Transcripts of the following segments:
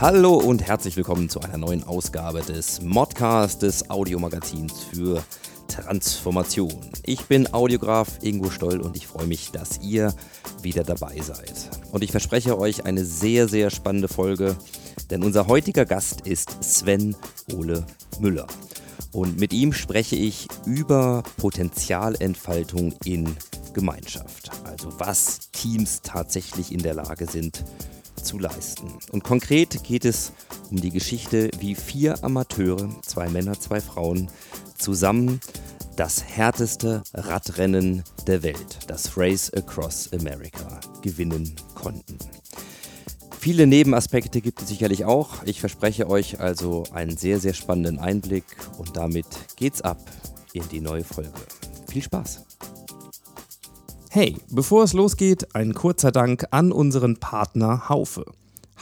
Hallo und herzlich willkommen zu einer neuen Ausgabe des Modcast des Audiomagazins für Transformation. Ich bin Audiograf Ingo Stoll und ich freue mich, dass ihr wieder dabei seid. Und ich verspreche euch eine sehr, sehr spannende Folge, denn unser heutiger Gast ist Sven Ole Müller. Und mit ihm spreche ich über Potenzialentfaltung in Gemeinschaft. Also was Teams tatsächlich in der Lage sind zu leisten. Und konkret geht es um die Geschichte, wie vier Amateure, zwei Männer, zwei Frauen, zusammen das härteste Radrennen der Welt, das Race Across America, gewinnen konnten. Viele Nebenaspekte gibt es sicherlich auch. Ich verspreche euch also einen sehr, sehr spannenden Einblick und damit geht's ab in die neue Folge. Viel Spaß! Hey, bevor es losgeht, ein kurzer Dank an unseren Partner Haufe.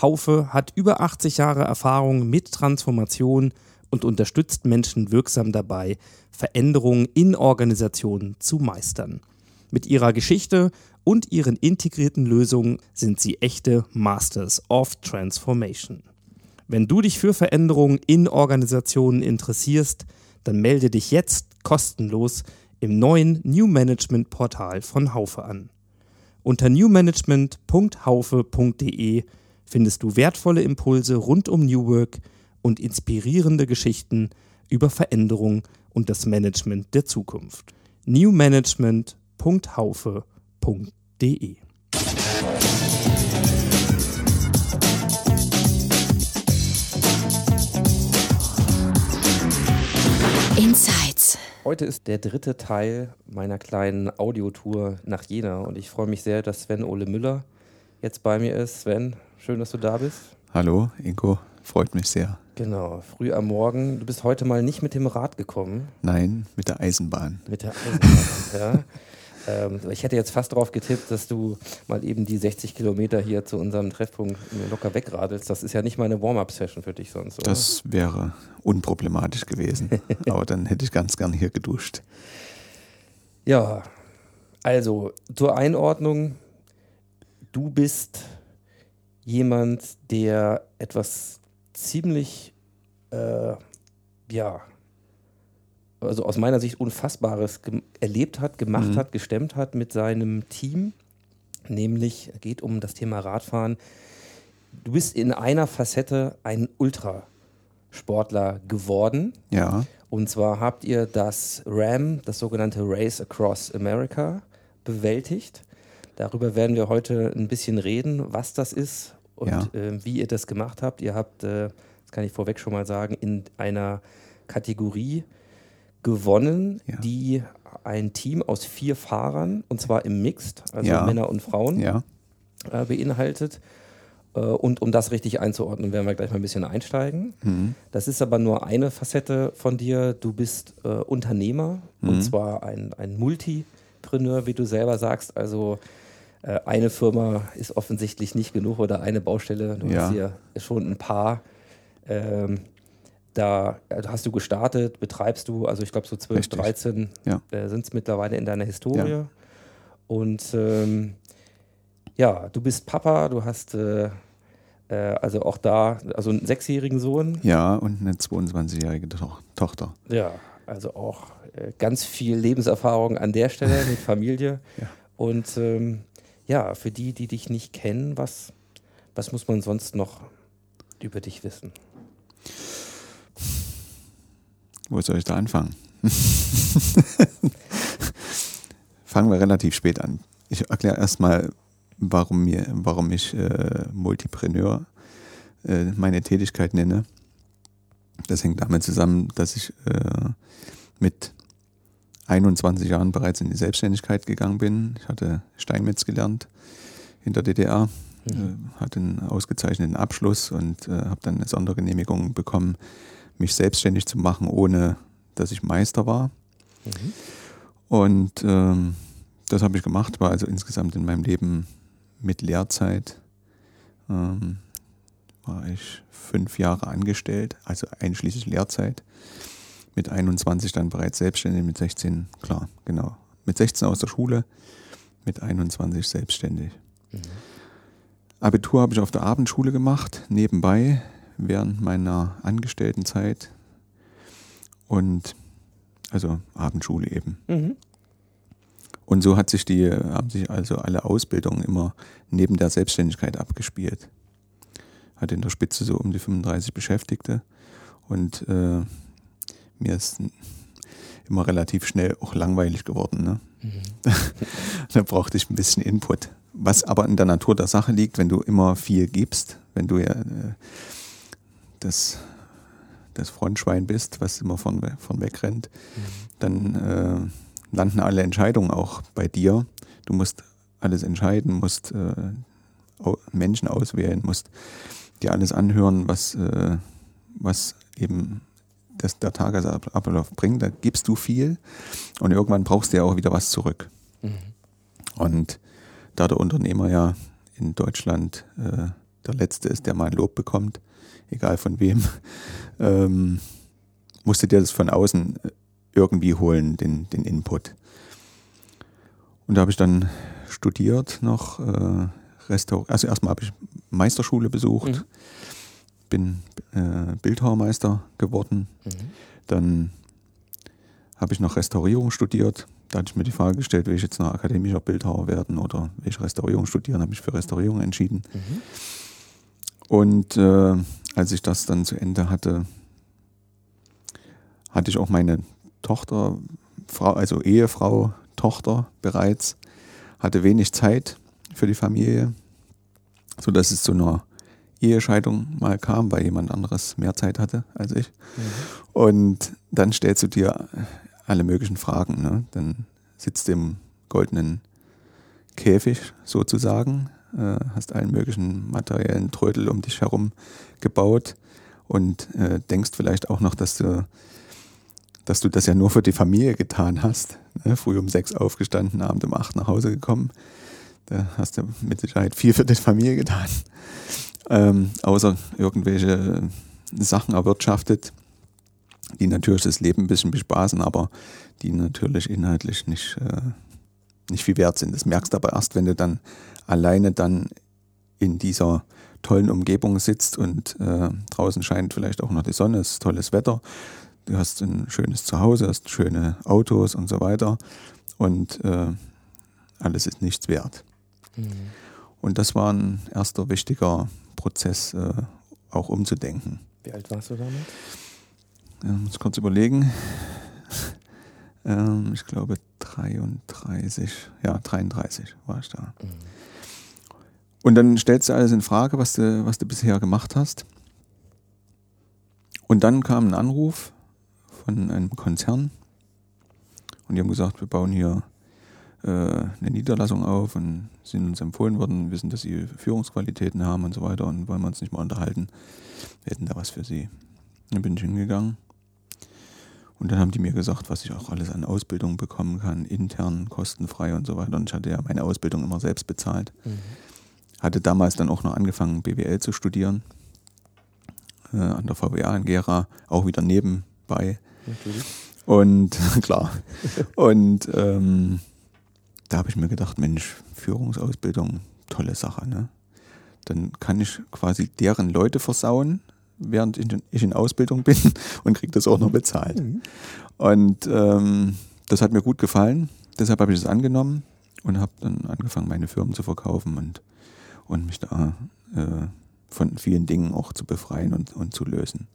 Haufe hat über 80 Jahre Erfahrung mit Transformation und unterstützt Menschen wirksam dabei, Veränderungen in Organisationen zu meistern. Mit ihrer Geschichte und ihren integrierten Lösungen sind sie echte Masters of Transformation. Wenn du dich für Veränderungen in Organisationen interessierst, dann melde dich jetzt kostenlos im neuen New Management Portal von Haufe an. Unter newmanagement.haufe.de findest du wertvolle Impulse rund um New Work und inspirierende Geschichten über Veränderung und das Management der Zukunft. newmanagement.haufe.de Insights. Heute ist der dritte Teil meiner kleinen Audiotour nach Jena und ich freue mich sehr, dass Sven Ole Müller jetzt bei mir ist. Sven, schön, dass du da bist. Hallo, Ingo, freut mich sehr. Genau, früh am Morgen. Du bist heute mal nicht mit dem Rad gekommen, Nein, mit der Eisenbahn. mit der Eisenbahn. ja. Ähm, ich hätte jetzt fast darauf getippt, dass du mal eben die 60 Kilometer hier zu unserem Treffpunkt locker wegradelst. Das ist ja nicht mal eine Warm-up-Session für dich sonst, oder? Das wäre unproblematisch gewesen. Aber dann hätte ich ganz gern hier geduscht. Ja, also zur Einordnung, du bist jemand, der etwas ziemlich, äh, ja, also aus meiner Sicht Unfassbares erlebt hat, gemacht Mhm. hat, gestemmt hat mit seinem Team. Nämlich geht um das Thema Radfahren. Du bist in einer Facette ein Ultrasportler geworden. Ja, Und zwar habt ihr das RAM, das sogenannte Race Across America, bewältigt. Darüber werden wir heute ein bisschen reden, was das ist und Ja. äh, wie ihr das gemacht habt. Ihr habt, äh, das kann ich vorweg schon mal sagen, in einer Kategorie gewonnen, Ja. die ein Team aus vier Fahrern, und zwar im Mixed, also Ja. Männer und Frauen, ja, äh, beinhaltet. Äh, Und um das richtig einzuordnen, werden wir gleich mal ein bisschen einsteigen. mhm. Das ist aber nur eine Facette von dir. Du bist äh, Unternehmer und Mhm. zwar ein, ein Multipreneur, wie du selber sagst. Also äh, eine Firma ist offensichtlich nicht genug oder eine Baustelle. Du Ja. hast hier schon ein paar. Ähm, da äh, hast du gestartet, betreibst du, also ich glaube so 12, Richtig. 13 Ja. äh, sind es mittlerweile in deiner Historie. Ja. Und ähm, ja, du bist Papa, du hast äh, äh, also auch da, also einen sechsjährigen Sohn. ja, und eine 22-jährige To Tochter. Ja, also auch äh, ganz viel Lebenserfahrung an der Stelle mit Familie. Ja. Und ähm, ja, für die, die dich nicht kennen, was, was muss man sonst noch über dich wissen? Wo soll ich da anfangen? Fangen wir relativ spät an. Ich erkläre erstmal, warum, mir, warum ich äh, Multipreneur äh, meine Tätigkeit nenne. Das hängt damit zusammen, dass ich äh, mit 21 Jahren bereits in die Selbstständigkeit gegangen bin. Ich hatte Steinmetz gelernt in der DDR, äh, hatte einen ausgezeichneten Abschluss und äh, habe dann eine Sondergenehmigung bekommen, mich selbstständig zu machen, ohne dass ich Meister war. Mhm. Und ähm, das habe ich gemacht, war also insgesamt in meinem Leben mit Lehrzeit ähm, war ich fünf Jahre angestellt, also einschließlich Lehrzeit. Mit 21 dann bereits selbstständig, mit 16, klar, genau. Mit 16 aus der Schule, mit 21 selbstständig. Abitur habe ich auf der Abendschule gemacht, nebenbei, während meiner Angestelltenzeit. Und also Abendschule eben. Mhm. Und so hat sich die, haben sich also alle Ausbildungen immer neben der Selbstständigkeit abgespielt. Hatte in der Spitze so um die 35 Beschäftigte und äh, mir ist immer relativ schnell auch langweilig geworden. Ne? da brauchte ich ein bisschen Input. Was aber in der Natur der Sache liegt, wenn du immer viel gibst, wenn du ja äh, das, das Frontschwein bist, was immer von, von wegrennt, dann äh, landen alle Entscheidungen auch bei dir. Du musst alles entscheiden, musst äh, Menschen auswählen, musst dir alles anhören, was, äh, was eben das, der Tagesablauf bringt. Da gibst du viel und irgendwann brauchst du ja auch wieder was zurück. Und da der Unternehmer ja in Deutschland äh, der Letzte ist, der mal ein Lob bekommt, egal von wem, ähm, musste dir das von außen irgendwie holen, den, den Input. Und da habe ich dann studiert noch, äh, Restaur also erstmal habe ich Meisterschule besucht, Mhm. bin äh, Bildhauermeister geworden. Dann habe ich noch Restaurierung studiert. Da hatte ich mir die Frage gestellt, will ich jetzt noch akademischer Bildhauer werden oder will ich Restaurierung studieren, habe ich für Restaurierung entschieden. Und äh, als ich das dann zu Ende hatte, hatte ich auch meine Tochter, Frau, also Ehefrau, Tochter bereits, hatte wenig Zeit für die Familie, sodass es zu einer Ehescheidung mal kam, weil jemand anderes mehr Zeit hatte als ich. Und dann stellst du dir alle möglichen Fragen. Ne? Dann sitzt du im goldenen Käfig sozusagen, äh, hast allen möglichen materiellen Trödel um dich herum gebaut und äh, denkst vielleicht auch noch, dass du, dass du das ja nur für die Familie getan hast. Ne? Früh um sechs aufgestanden, abend um acht nach Hause gekommen. Da hast du mit Sicherheit viel für die Familie getan. Ähm, außer irgendwelche Sachen erwirtschaftet, die natürlich das Leben ein bisschen bespaßen, aber die natürlich inhaltlich nicht, äh, nicht viel wert sind. Das merkst du aber erst, wenn du dann alleine dann in dieser tollen Umgebung sitzt und äh, draußen scheint vielleicht auch noch die Sonne, es ist tolles Wetter, du hast ein schönes Zuhause, hast schöne Autos und so weiter und äh, alles ist nichts wert. Und das war ein erster wichtiger Prozess, äh, auch umzudenken. Wie alt warst du damals? Ja, muss kurz überlegen. ähm, ich glaube 33, ja 33 war ich da. Und dann stellst du alles in Frage, was du, was du bisher gemacht hast. Und dann kam ein Anruf von einem Konzern und die haben gesagt, wir bauen hier äh, eine Niederlassung auf und sind uns empfohlen worden, wissen, dass sie Führungsqualitäten haben und so weiter und wollen wir uns nicht mal unterhalten. Wir hätten da was für sie. Dann bin ich hingegangen und dann haben die mir gesagt, was ich auch alles an Ausbildung bekommen kann, intern, kostenfrei und so weiter. Und ich hatte ja meine Ausbildung immer selbst bezahlt. Hatte damals dann auch noch angefangen, BWL zu studieren. Äh, an der VWA in Gera, auch wieder nebenbei. Natürlich. Und klar. Und ähm, da habe ich mir gedacht, Mensch, Führungsausbildung, tolle Sache. Ne? Dann kann ich quasi deren Leute versauen, während ich in- Ausbildung bin und kriege das auch noch bezahlt. Und ähm, das hat mir gut gefallen. Deshalb habe ich es angenommen und habe dann angefangen, meine Firmen zu verkaufen und, und mich da äh, von vielen Dingen auch zu befreien und, und zu lösen.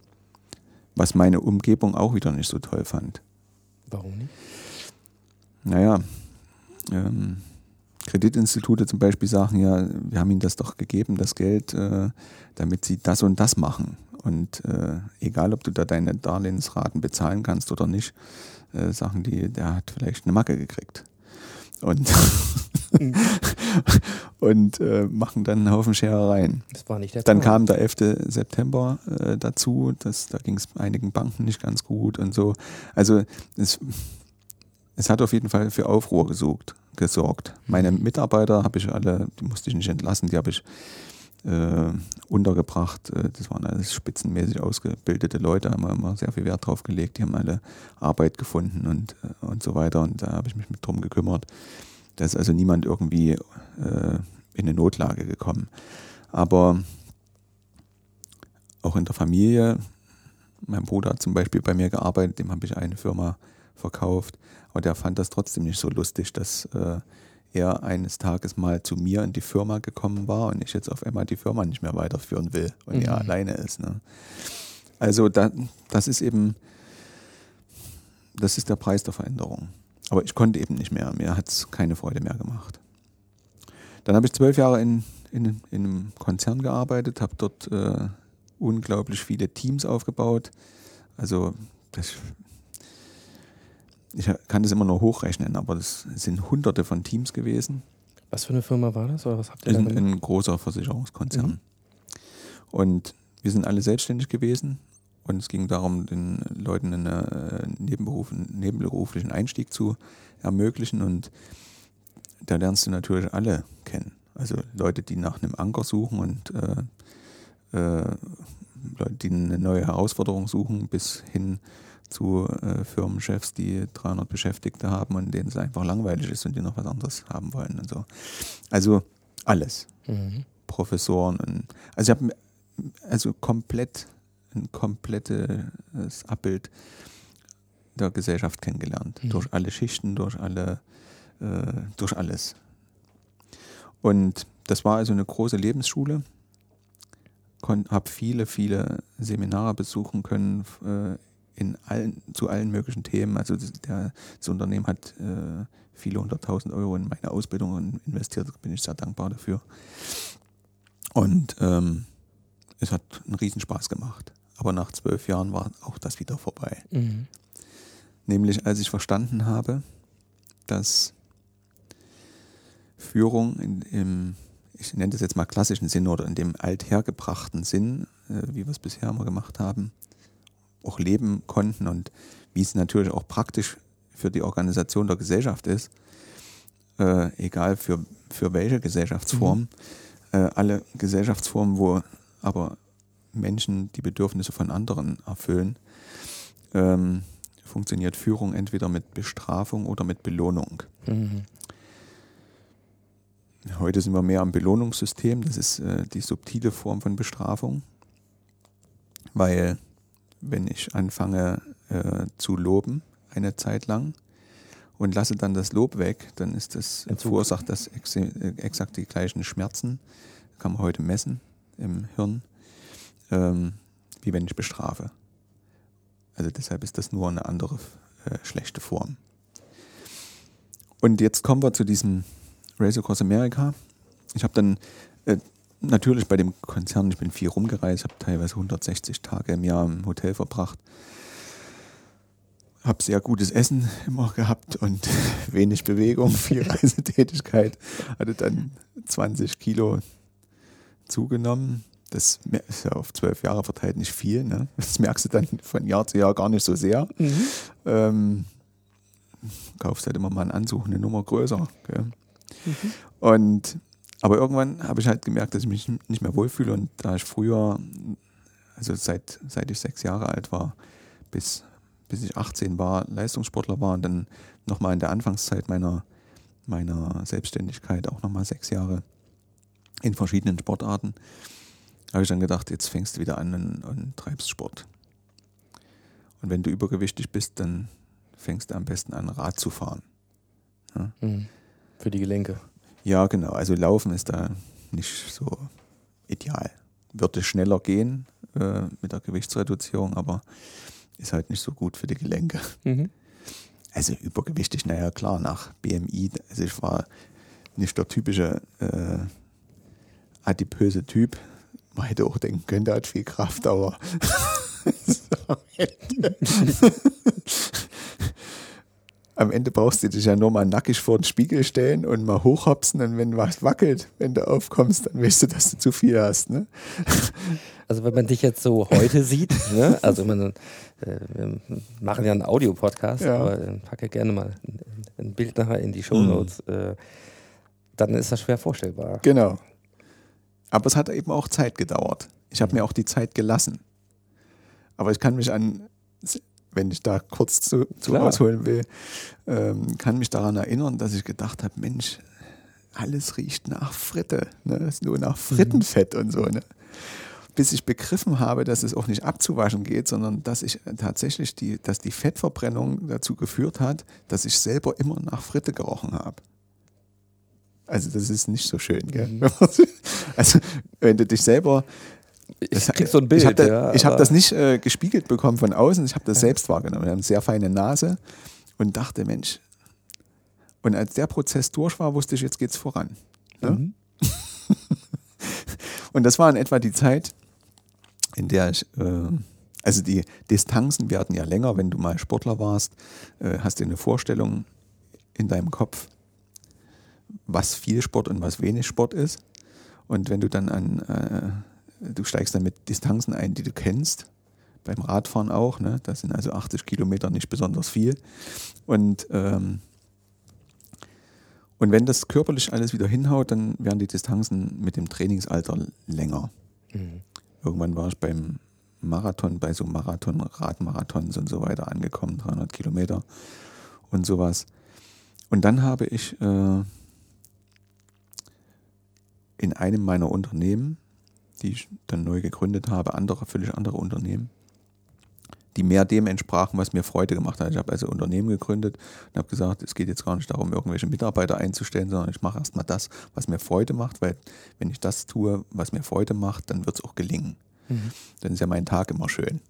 Was meine Umgebung auch wieder nicht so toll fand. Warum nicht? Naja, ähm, Kreditinstitute zum Beispiel sagen ja, wir haben ihnen das doch gegeben, das Geld, äh, damit sie das und das machen. Und äh, egal, ob du da deine Darlehensraten bezahlen kannst oder nicht, äh, sagen die, der hat vielleicht eine Macke gekriegt. Und, und äh, machen dann einen Haufen Scherereien. Das war nicht der Dann Plan. kam der 11. September äh, dazu, das, da ging es einigen Banken nicht ganz gut und so. Also es, es hat auf jeden Fall für Aufruhr gesucht, gesorgt. Meine Mitarbeiter habe ich alle, die musste ich nicht entlassen, die habe ich äh, untergebracht. Äh, Das waren alles spitzenmäßig ausgebildete Leute, haben wir immer sehr viel Wert drauf gelegt. Die haben alle Arbeit gefunden und, äh, und so weiter. Und da habe ich mich mit drum gekümmert. Da ist also niemand irgendwie äh, in eine Notlage gekommen. Aber auch in der Familie, mein Bruder hat zum Beispiel bei mir gearbeitet, dem habe ich eine Firma verkauft. Aber der fand das trotzdem nicht so lustig, dass äh, er eines Tages mal zu mir in die Firma gekommen war und ich jetzt auf einmal die Firma nicht mehr weiterführen will und er Mhm. alleine ist. Ne? Also da, das ist eben, das ist der Preis der Veränderung. Aber ich konnte eben nicht mehr. Mir hat es keine Freude mehr gemacht. Dann habe ich zwölf Jahre in, in, in einem Konzern gearbeitet, habe dort äh, unglaublich viele Teams aufgebaut. Also das, ich kann das immer nur hochrechnen, aber das sind hunderte von Teams gewesen. Was für eine Firma war das? Oder was habt ihr da Ein, großer Versicherungskonzern. Mhm. Und wir sind alle selbstständig gewesen und es ging darum, den Leuten einen äh, Nebenberuf, nebenberuflichen Einstieg zu ermöglichen. Und da lernst du natürlich alle kennen. Also Leute, die nach einem Anker suchen und äh, äh, Leute, die eine neue Herausforderung suchen, bis hin zu äh, Firmenchefs, die 300 Beschäftigte haben und denen es einfach langweilig ist und die noch was anderes haben wollen und so. Also alles. Mhm. Professoren. Und, also ich habe also komplett ein komplettes Abbild der Gesellschaft kennengelernt. Mhm. Durch alle Schichten, durch alle, äh, durch alles. Und das war also eine große Lebensschule. Habe viele, viele Seminare besuchen können äh, in allen, zu allen möglichen Themen. Also das, der, das Unternehmen hat äh, viele hunderttausend Euro in meine Ausbildung investiert. Da bin ich sehr dankbar dafür. Und ähm, es hat einen Riesenspaß gemacht. Aber nach zwölf Jahren war auch das wieder vorbei. Mhm. Nämlich als ich verstanden habe, dass Führung in, im, ich nenne das jetzt mal klassischen Sinn oder in dem althergebrachten Sinn, äh, wie wir es bisher immer gemacht haben, auch leben konnten und wie es natürlich auch praktisch für die Organisation der Gesellschaft ist, äh, egal für, für welche Gesellschaftsform, äh, alle Gesellschaftsformen, wo aber Menschen die Bedürfnisse von anderen erfüllen, ähm, funktioniert Führung entweder mit Bestrafung oder mit Belohnung. Mhm. Heute sind wir mehr am Belohnungssystem, das ist äh, die subtile Form von Bestrafung, weil wenn ich anfange äh, zu loben eine Zeit lang und lasse dann das Lob weg, dann ist das Entzug. verursacht das ex äh, exakt die gleichen Schmerzen, kann man heute messen im Hirn, ähm, wie wenn ich bestrafe. Also deshalb ist das nur eine andere äh, schlechte Form. Und jetzt kommen wir zu diesem Race Across America. Ich habe dann äh, natürlich bei dem Konzern, ich bin viel rumgereist, habe teilweise 160 Tage im Jahr im Hotel verbracht. Habe sehr gutes Essen immer gehabt und wenig Bewegung, viel Reisetätigkeit. Hatte dann 20 Kilo zugenommen. Das ist ja auf zwölf Jahre verteilt nicht viel. Ne? Das merkst du dann von Jahr zu Jahr gar nicht so sehr. Ähm, kaufst halt immer mal einen Anzug eine Nummer größer. Gell? Und aber irgendwann habe ich halt gemerkt, dass ich mich nicht mehr wohlfühle und da ich früher, also seit, seit ich sechs Jahre alt war, bis, bis ich 18 war, Leistungssportler war und dann nochmal in der Anfangszeit meiner, meiner Selbstständigkeit auch nochmal sechs Jahre in verschiedenen Sportarten, habe ich dann gedacht, jetzt fängst du wieder an und, und treibst Sport. Und wenn du übergewichtig bist, dann fängst du am besten an, Rad zu fahren. Mhm. Für die Gelenke. Ja, genau. Also Laufen ist da nicht so ideal. Würde schneller gehen äh, mit der Gewichtsreduzierung, aber ist halt nicht so gut für die Gelenke. Mhm. Also übergewichtig, naja klar, nach BMI, also ich war nicht der typische äh, adipöse Typ. Man hätte auch denken können, der hat viel Kraft, aber am Ende brauchst du dich ja nur mal nackig vor den Spiegel stellen und mal hochhopsen und wenn was wackelt, wenn du aufkommst, dann weißt du, dass du zu viel hast. Ne? Also wenn man dich jetzt so heute sieht, ne? also man, äh, wir machen ja einen Audiopodcast, Ja. aber äh, packe gerne mal ein, Bild nachher in die Shownotes, Mhm. äh, dann ist das schwer vorstellbar. Genau. Aber es hat eben auch Zeit gedauert. Ich habe mir auch die Zeit gelassen. Aber ich kann mich an, wenn ich da kurz zu, zu Klar. ausholen will, ähm, kann mich daran erinnern, dass ich gedacht habe, Mensch, alles riecht nach Fritte, ne? nur nach Frittenfett und so. Ne? Bis ich begriffen habe, dass es auch nicht abzuwaschen geht, sondern dass ich tatsächlich die, dass die Fettverbrennung dazu geführt hat, dass ich selber immer nach Fritte gerochen habe. Also das ist nicht so schön, gell? Also wenn du dich selber Ich krieg so ein Bild. Ich habe da, ja, hab das nicht äh, gespiegelt bekommen von außen, ich habe das selbst wahrgenommen. Wir haben eine sehr feine Nase und dachte, Mensch. Und als der Prozess durch war, wusste ich, jetzt geht's voran. Ne? Mhm. Und das war in etwa die Zeit, in der ich, äh, also die Distanzen werden ja länger, wenn du mal Sportler warst, äh, hast du eine Vorstellung in deinem Kopf, was viel Sport und was wenig Sport ist. Und wenn du dann an, äh, du steigst dann mit Distanzen ein, die du kennst, beim Radfahren auch, ne? das sind also 80 Kilometer nicht besonders viel. Und, ähm, und wenn das körperlich alles wieder hinhaut, dann werden die Distanzen mit dem Trainingsalter länger. Mhm. Irgendwann war ich beim Marathon, bei so Marathon, Radmarathons und so weiter angekommen, 300 Kilometer und sowas. Und dann habe ich äh, in einem meiner Unternehmen, die ich dann neu gegründet habe, andere, völlig andere Unternehmen, die mehr dem entsprachen, was mir Freude gemacht hat. Ich habe also Unternehmen gegründet und habe gesagt, es geht jetzt gar nicht darum, irgendwelche Mitarbeiter einzustellen, sondern ich mache erstmal das, was mir Freude macht, weil wenn ich das tue, was mir Freude macht, dann wird es auch gelingen. Dann ist ja mein Tag immer schön.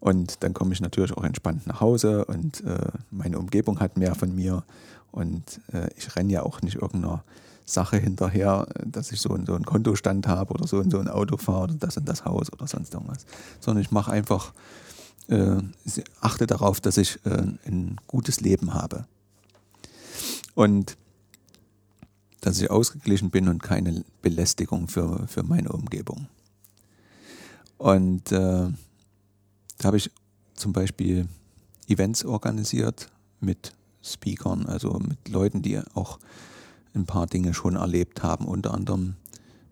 Und dann komme ich natürlich auch entspannt nach Hause und äh, meine Umgebung hat mehr von mir und äh, ich renne ja auch nicht irgendeiner Sache hinterher, dass ich so, einen- so einen Kontostand habe oder so, und so ein Auto fahre oder das und das Haus oder sonst irgendwas, sondern ich mache einfach, äh, achte darauf, dass ich äh, ein gutes Leben habe und dass ich ausgeglichen bin und keine Belästigung für, für meine Umgebung. Und äh, da habe ich zum Beispiel Events organisiert mit Speakern, also mit Leuten, die auch ein paar Dinge schon erlebt haben, unter anderem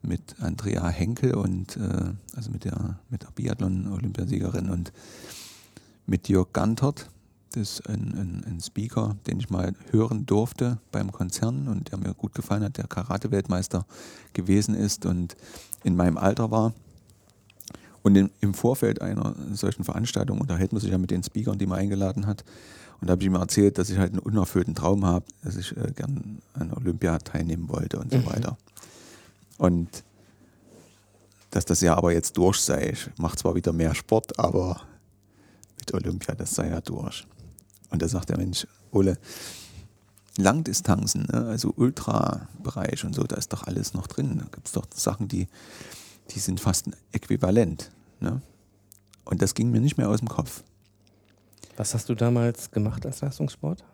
mit Andrea Henkel und äh, also mit der, mit der Biathlon-Olympiasiegerin und mit Jörg Gantert. Das ist ein, ein, ein Speaker, den ich mal hören durfte beim Konzern und der mir gut gefallen hat, der Karate-Weltmeister gewesen ist und in meinem Alter war. Und im, im Vorfeld einer solchen Veranstaltung unterhält man sich ja mit den Speakern, die man eingeladen hat. Und da habe ich ihm erzählt, dass ich halt einen unerfüllten Traum habe, dass ich äh, gern an Olympia teilnehmen wollte und so weiter. Und dass das ja aber jetzt durch sei. Ich mache zwar wieder mehr Sport, aber mit Olympia, das sei ja durch. Und da sagt der Mensch, Ole, Langdistanzen, ne, also Ultrabereich und so, da ist doch alles noch drin. Da gibt es doch Sachen, die, die sind fast äquivalent. Ne? Und das ging mir nicht mehr aus dem Kopf. Was hast du damals gemacht als Leistungssport?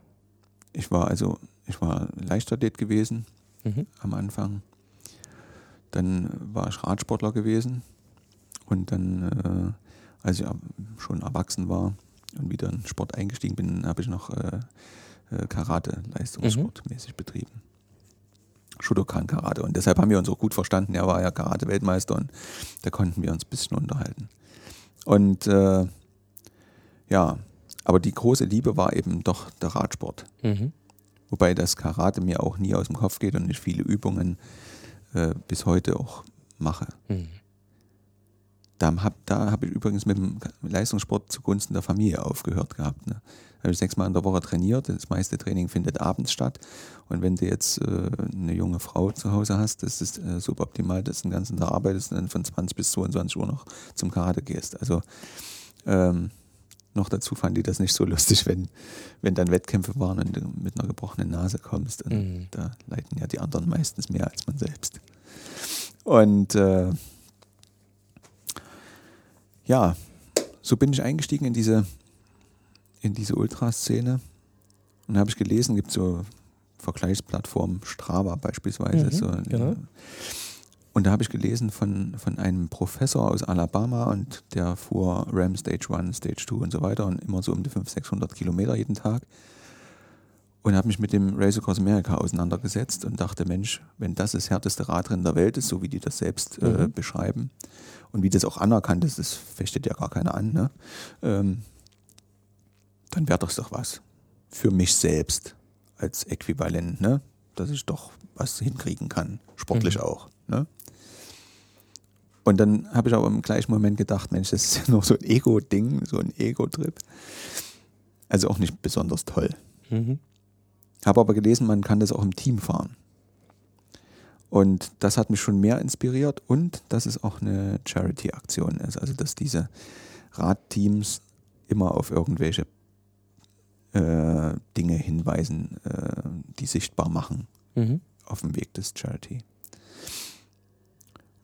Ich war also, ich war Leichtathlet gewesen Mhm. am Anfang. Dann war ich Radsportler gewesen. Und dann, äh, als ich schon erwachsen war und wieder in Sport eingestiegen bin, habe ich noch äh, äh, Karate leistungssportmäßig betrieben. Shotokan Karate. Und deshalb haben wir uns auch gut verstanden. Er war ja Karate-Weltmeister und da konnten wir uns ein bisschen unterhalten. Und äh, ja, aber die große Liebe war eben doch der Radsport. Mhm. Wobei das Karate mir auch nie aus dem Kopf geht und ich viele Übungen äh, bis heute auch mache. Mhm. Da habe hab ich übrigens mit dem Leistungssport zugunsten der Familie aufgehört gehabt. Ne? Da habe ich sechsmal in der Woche trainiert. Das meiste Training findet abends statt. Und wenn du jetzt äh, eine junge Frau zu Hause hast, das ist äh, suboptimal, dass du den ganzen Tag arbeitest und dann von 20 bis 22 Uhr noch zum Karate gehst. Also ähm, noch dazu fanden die das nicht so lustig, wenn, wenn dann Wettkämpfe waren und du mit einer gebrochenen Nase kommst. Und Mhm. Da leiden ja die anderen meistens mehr als man selbst. Und äh, ja, so bin ich eingestiegen in diese, in diese Ultraszene Und da habe ich gelesen, gibt so Vergleichsplattformen, Strava beispielsweise. Mhm, so, genau. Und da habe ich gelesen von, von einem Professor aus Alabama und der fuhr Ram Stage 1, Stage 2 und so weiter und immer so um die 500, 600 Kilometer jeden Tag. Und habe mich mit dem Race Across America auseinandergesetzt und dachte, Mensch, wenn das das härteste Radrennen der Welt ist, so wie die das selbst äh, Mhm. beschreiben und wie das auch anerkannt ist, das fechtet ja gar keiner an, ne? ähm, dann wäre das doch was für mich selbst als Äquivalent, ne? dass ich doch was hinkriegen kann, sportlich Mhm. auch. Ne? Und dann habe ich aber im gleichen Moment gedacht, Mensch, das ist ja nur so ein Ego-Ding, so ein Ego-Trip. Also auch nicht besonders toll. Mhm. Habe aber gelesen, man kann das auch im Team fahren. Und das hat mich schon mehr inspiriert und dass es auch eine Charity-Aktion ist. Also dass diese Radteams immer auf irgendwelche äh, Dinge hinweisen, äh, die sichtbar machen Mhm. auf dem Weg des Charity.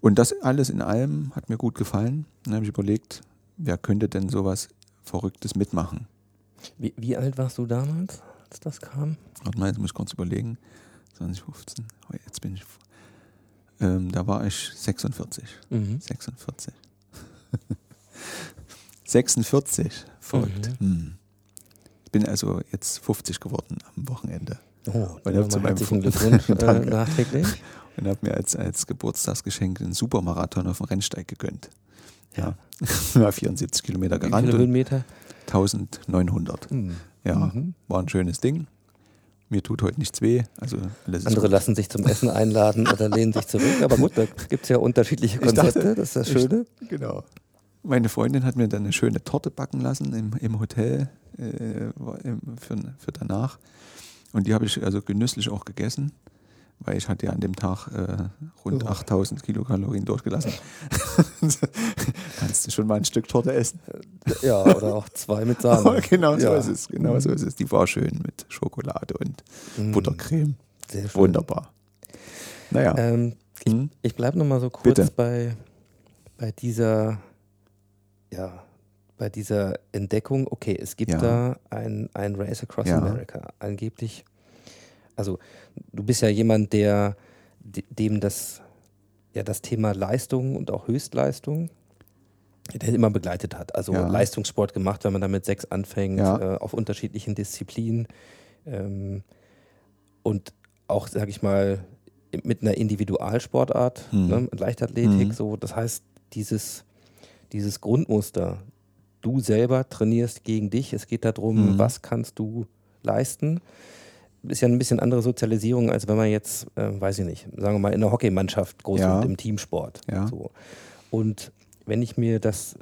Und das alles in allem hat mir gut gefallen. Dann habe ich überlegt, wer könnte denn sowas Verrücktes mitmachen? Wie, wie alt warst du damals, als das kam? Warte mal, jetzt muss ich kurz überlegen. 2015, oh, jetzt bin ich. Ähm, da war ich 46. Mhm. 46. 46. Verrückt. Hm. Ich bin also jetzt 50 geworden am Wochenende. Oh, Weil dann er zu meinem Glückwunsch äh, nachträglich. Und habe mir als, als Geburtstagsgeschenk einen Supermarathon auf dem Rennsteig gegönnt. Ja. ja 74 Kilometer Wie gerannt viele und Höhenmeter? 1900. Mhm. Ja, war ein schönes Ding. Mir tut heute nichts weh. Also Andere gut. lassen sich zum Essen einladen oder lehnen sich zurück. Aber gut, da gibt es ja unterschiedliche Ich dachte- Konzepte. das ist das ich- Schöne. Genau. Meine Freundin hat mir dann eine schöne Torte backen lassen im, im Hotel äh, für, für danach. Und die habe ich also genüsslich auch gegessen, weil ich hatte ja an dem Tag äh, rund Oh. 8000 Kilokalorien durchgelassen. Kannst du schon mal ein Stück Torte essen? Ja, oder auch zwei mit Sahne. genau so Ja. ist es. Genau so ist es. Die war schön mit Schokolade und Mhm. Buttercreme. Sehr schön. Wunderbar. Naja. Ähm, hm? ich bleibe nochmal so kurz Bitte. bei, bei dieser, ja, bei dieser Entdeckung. Okay, es gibt Ja. da ein, ein Race Across Ja. America. Angeblich, also du bist ja jemand, der de- dem das, ja, das Thema Leistung und auch Höchstleistung der immer begleitet hat. Also Ja. Leistungssport gemacht, wenn man damit sechs anfängt, Ja. äh, auf unterschiedlichen Disziplinen. Ähm, und auch, sag ich mal, mit einer Individualsportart, Mhm. ne, mit Leichtathletik, Mhm. so. Das heißt, dieses, dieses Grundmuster, du selber trainierst gegen dich, es geht darum, Mhm. was kannst du leisten, ist ja ein bisschen andere Sozialisierung, als wenn man jetzt, äh, weiß ich nicht, sagen wir mal, in einer Hockeymannschaft groß Ja. wird, im Teamsport. Ja. So. Und wenn ich mir das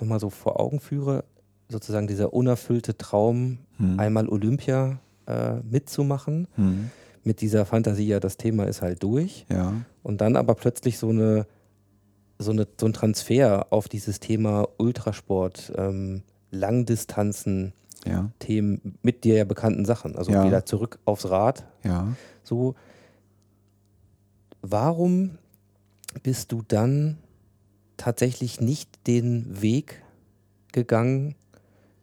nochmal so vor Augen führe, sozusagen dieser unerfüllte Traum, Hm. einmal Olympia äh, mitzumachen, Hm. mit dieser Fantasie, ja, das Thema ist halt durch. Ja. Und dann aber plötzlich so eine, so eine so ein Transfer auf dieses Thema Ultrasport, ähm, Langdistanzen, Ja. Themen mit dir ja bekannten Sachen. Also Ja. wieder zurück aufs Rad. Ja. So, warum bist du dann tatsächlich nicht den Weg gegangen,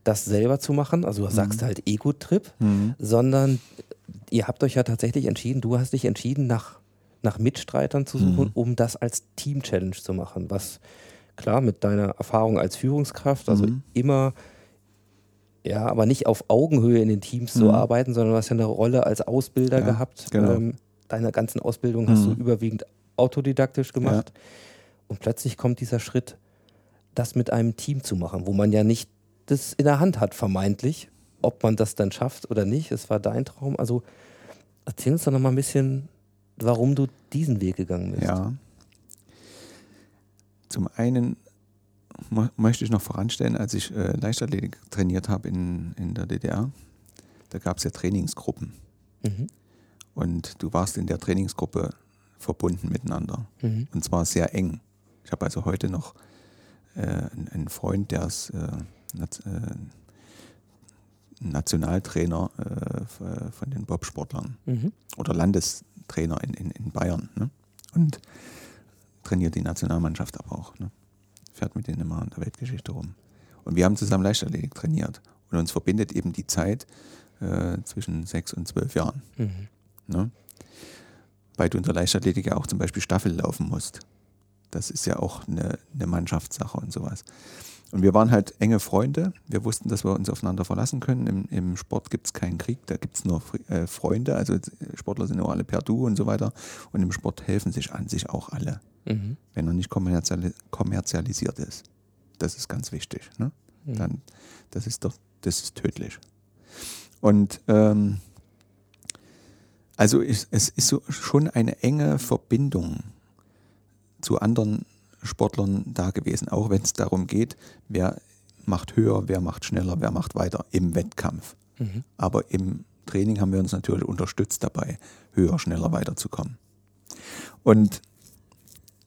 das selber zu machen? Also du sagst halt Ego-Trip, Hm. sondern ihr habt euch ja tatsächlich entschieden, du hast dich entschieden, nach, nach Mitstreitern zu suchen, Mhm. um das als Team-Challenge zu machen. Was klar mit deiner Erfahrung als Führungskraft, also Mhm. immer, ja, aber nicht auf Augenhöhe in den Teams zu Mhm. arbeiten, sondern du hast ja eine Rolle als Ausbilder Ja, gehabt. genau. Ähm, deine ganzen Ausbildungen hast du Mhm. überwiegend autodidaktisch gemacht. Und plötzlich kommt dieser Schritt, das mit einem Team zu machen, wo man ja nicht das in der Hand hat, vermeintlich, ob man das dann schafft oder nicht. Es war dein Traum. Also erzähl uns doch noch mal ein bisschen, warum du diesen Weg gegangen bist. Ja. Zum einen möchte ich noch voranstellen, als ich äh, Leichtathletik trainiert habe in, in der DDR, da gab es ja Trainingsgruppen. Mhm. Und du warst in der Trainingsgruppe verbunden miteinander. Mhm. Und zwar sehr eng. Ich habe also heute noch äh, einen Freund, der ist äh, äh, Nationaltrainer äh, f- von den Bobsportlern Mhm. oder Landestrainer in, in, in Bayern. Ne? Und trainiert die Nationalmannschaft aber auch. Ne? Fährt mit denen immer in der Weltgeschichte rum. Und wir haben zusammen Leichtathletik trainiert. Und uns verbindet eben die Zeit, äh, zwischen sechs und zwölf Jahren. Ne? Weil du in der Leichtathletik ja auch zum Beispiel Staffel laufen musst. Das ist ja auch eine, eine Mannschaftssache und sowas. Und wir waren halt enge Freunde. Wir wussten, dass wir uns aufeinander verlassen können. Im, im Sport gibt es keinen Krieg, da gibt es nur äh, Freunde. Also Sportler sind nur alle per Du und so weiter. Und im Sport helfen sich an sich auch alle, Mhm. wenn er nicht kommerziali kommerzialisiert ist. Das ist ganz wichtig. Ne? Dann, das ist doch, das ist tödlich. Und ähm, also ist, es ist so schon eine enge Verbindung zu anderen Sportlern da gewesen, auch wenn es darum geht, wer macht höher, wer macht schneller, wer macht weiter im Wettkampf. Aber im Training haben wir uns natürlich unterstützt dabei, höher, schneller weiterzukommen. Und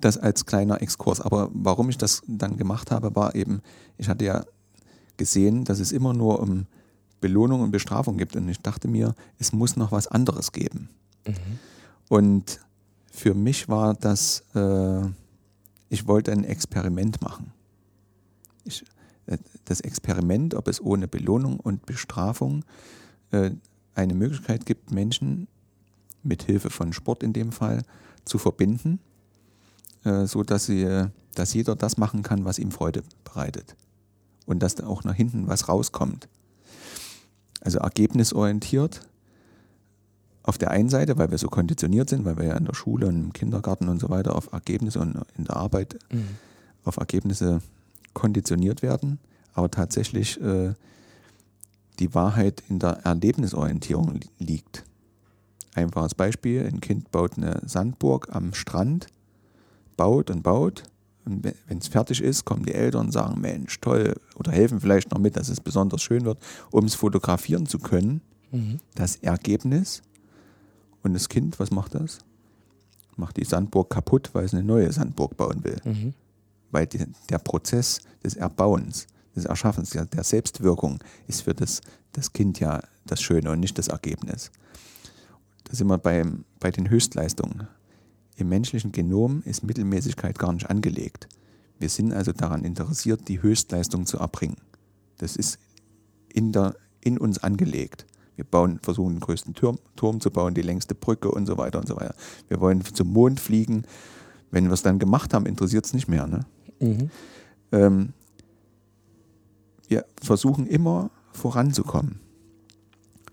das als kleiner Exkurs. Aber warum ich das dann gemacht habe, war eben, ich hatte ja gesehen, dass es immer nur um Belohnung und Bestrafung gibt. Und ich dachte mir, es muss noch was anderes geben. Und für mich war das, äh, ich wollte ein Experiment machen. Ich, äh, das Experiment, ob es ohne Belohnung und Bestrafung äh, eine Möglichkeit gibt, Menschen mit Hilfe von Sport in dem Fall zu verbinden, äh, so dass sie, äh, dass jeder das machen kann, was ihm Freude bereitet und dass da auch nach hinten was rauskommt. Also ergebnisorientiert auf der einen Seite, weil wir so konditioniert sind, weil wir ja in der Schule und im Kindergarten und so weiter auf Ergebnisse und in der Arbeit auf Ergebnisse konditioniert werden, aber tatsächlich äh, die Wahrheit in der Erlebnisorientierung li- liegt. Einfaches Beispiel, ein Kind baut eine Sandburg am Strand, baut und baut und wenn es fertig ist, kommen die Eltern und sagen, Mensch, toll, oder helfen vielleicht noch mit, dass es besonders schön wird, um es fotografieren zu können. Das Ergebnis und das Kind, was macht das? Macht die Sandburg kaputt, weil es eine neue Sandburg bauen will. Weil die, der Prozess des Erbauens, des Erschaffens, der, der Selbstwirkung ist für das, das Kind ja das Schöne und nicht das Ergebnis. Da sind wir beim, bei den Höchstleistungen. Im menschlichen Genom ist Mittelmäßigkeit gar nicht angelegt. Wir sind also daran interessiert, die Höchstleistung zu erbringen. Das ist in, der, in uns angelegt. Wir bauen, versuchen den größten Turm, Turm zu bauen, die längste Brücke und so weiter und so weiter. Wir wollen zum Mond fliegen. Wenn wir es dann gemacht haben, interessiert es nicht mehr. Ne? Ähm, wir versuchen immer voranzukommen.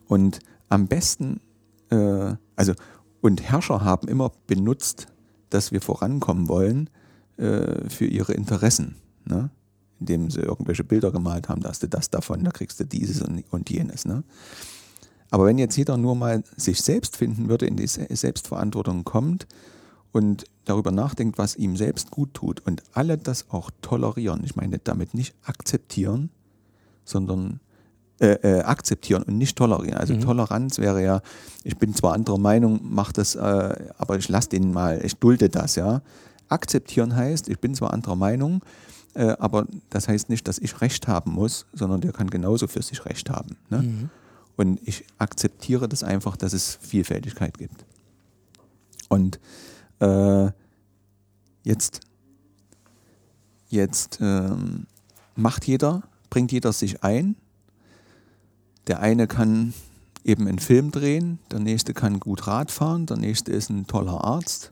Und am besten, äh, also, und Herrscher haben immer benutzt, dass wir vorankommen wollen äh, für ihre Interessen. Ne? Indem sie irgendwelche Bilder gemalt haben, da hast du das davon, da kriegst du dieses und, und jenes. Ne? Aber wenn jetzt jeder nur mal sich selbst finden würde, in die Se- Selbstverantwortung kommt und darüber nachdenkt, was ihm selbst gut tut und alle das auch tolerieren, ich meine damit nicht akzeptieren, sondern äh, äh, akzeptieren und nicht tolerieren. Also Toleranz wäre ja, ich bin zwar anderer Meinung, mach das, äh, aber ich lasse den mal, ich dulde das, ja. Akzeptieren heißt, ich bin zwar anderer Meinung, äh, aber das heißt nicht, dass ich Recht haben muss, sondern der kann genauso für sich Recht haben. Ne? Und ich akzeptiere das einfach, dass es Vielfältigkeit gibt. Und äh, jetzt, jetzt ähm, macht jeder, bringt jeder sich ein. Der eine kann eben einen Film drehen, der nächste kann gut Rad fahren, der nächste ist ein toller Arzt,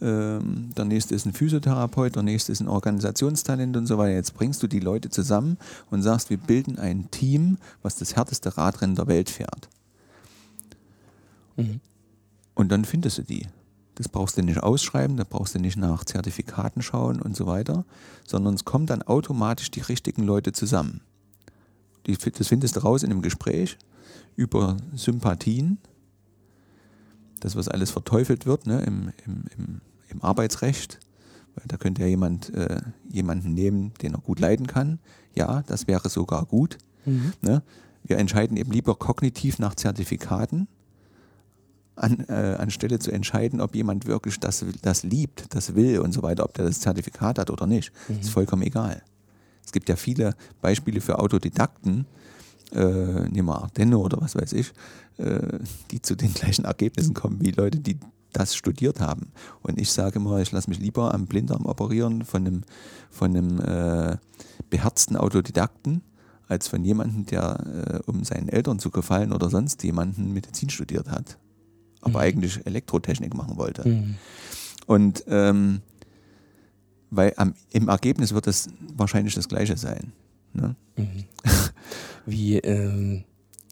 ähm, der nächste ist ein Physiotherapeut, der nächste ist ein Organisationstalent und so weiter. Jetzt bringst du die Leute zusammen und sagst, wir bilden ein Team, was das härteste Radrennen der Welt fährt. Und dann findest du die. Das brauchst du nicht ausschreiben, da brauchst du nicht nach Zertifikaten schauen und so weiter, sondern es kommen dann automatisch die richtigen Leute zusammen. Die, das findest du raus in einem Gespräch über Sympathien, das, was alles verteufelt wird ne, im, im, im, im Arbeitsrecht. Weil da könnte ja jemand äh, jemanden nehmen, den er gut leiden kann. Ja, das wäre sogar gut. Ne? Wir entscheiden eben lieber kognitiv nach Zertifikaten, an, äh, anstelle zu entscheiden, ob jemand wirklich das, das liebt, das will und so weiter, ob der das Zertifikat hat oder nicht. Ist vollkommen egal. Es gibt ja viele Beispiele für Autodidakten, äh, nehmen wir Ardenne oder was weiß ich, äh, die zu den gleichen Ergebnissen kommen wie Leute, die das studiert haben. Und ich sage mal, ich lasse mich lieber am Blinddarm operieren von einem, von einem äh, beherzten Autodidakten, als von jemandem, der äh, um seinen Eltern zu gefallen oder sonst jemanden Medizin studiert hat, aber Mhm. eigentlich Elektrotechnik machen wollte. Mhm. Und ähm, weil am, im Ergebnis wird es wahrscheinlich das Gleiche sein. Ne? Mhm. Wie, ähm,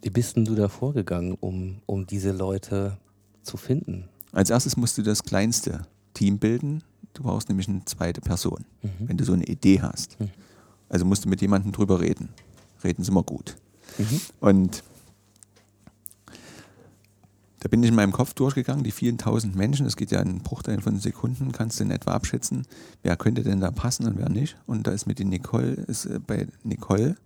wie bist denn du da vorgegangen, um, um diese Leute zu finden? Als erstes musst du das kleinste Team bilden. Du brauchst nämlich eine zweite Person, Mhm. wenn du so eine Idee hast. Mhm. Also musst du mit jemandem drüber reden. Reden ist immer gut. Mhm. Und da bin ich in meinem Kopf durchgegangen, die vielen tausend Menschen, das geht ja in Bruchteilen von Sekunden, kannst du in etwa abschätzen, wer könnte denn da passen und wer nicht. Und da ist mit den Nicole, ist, äh, bei Nicole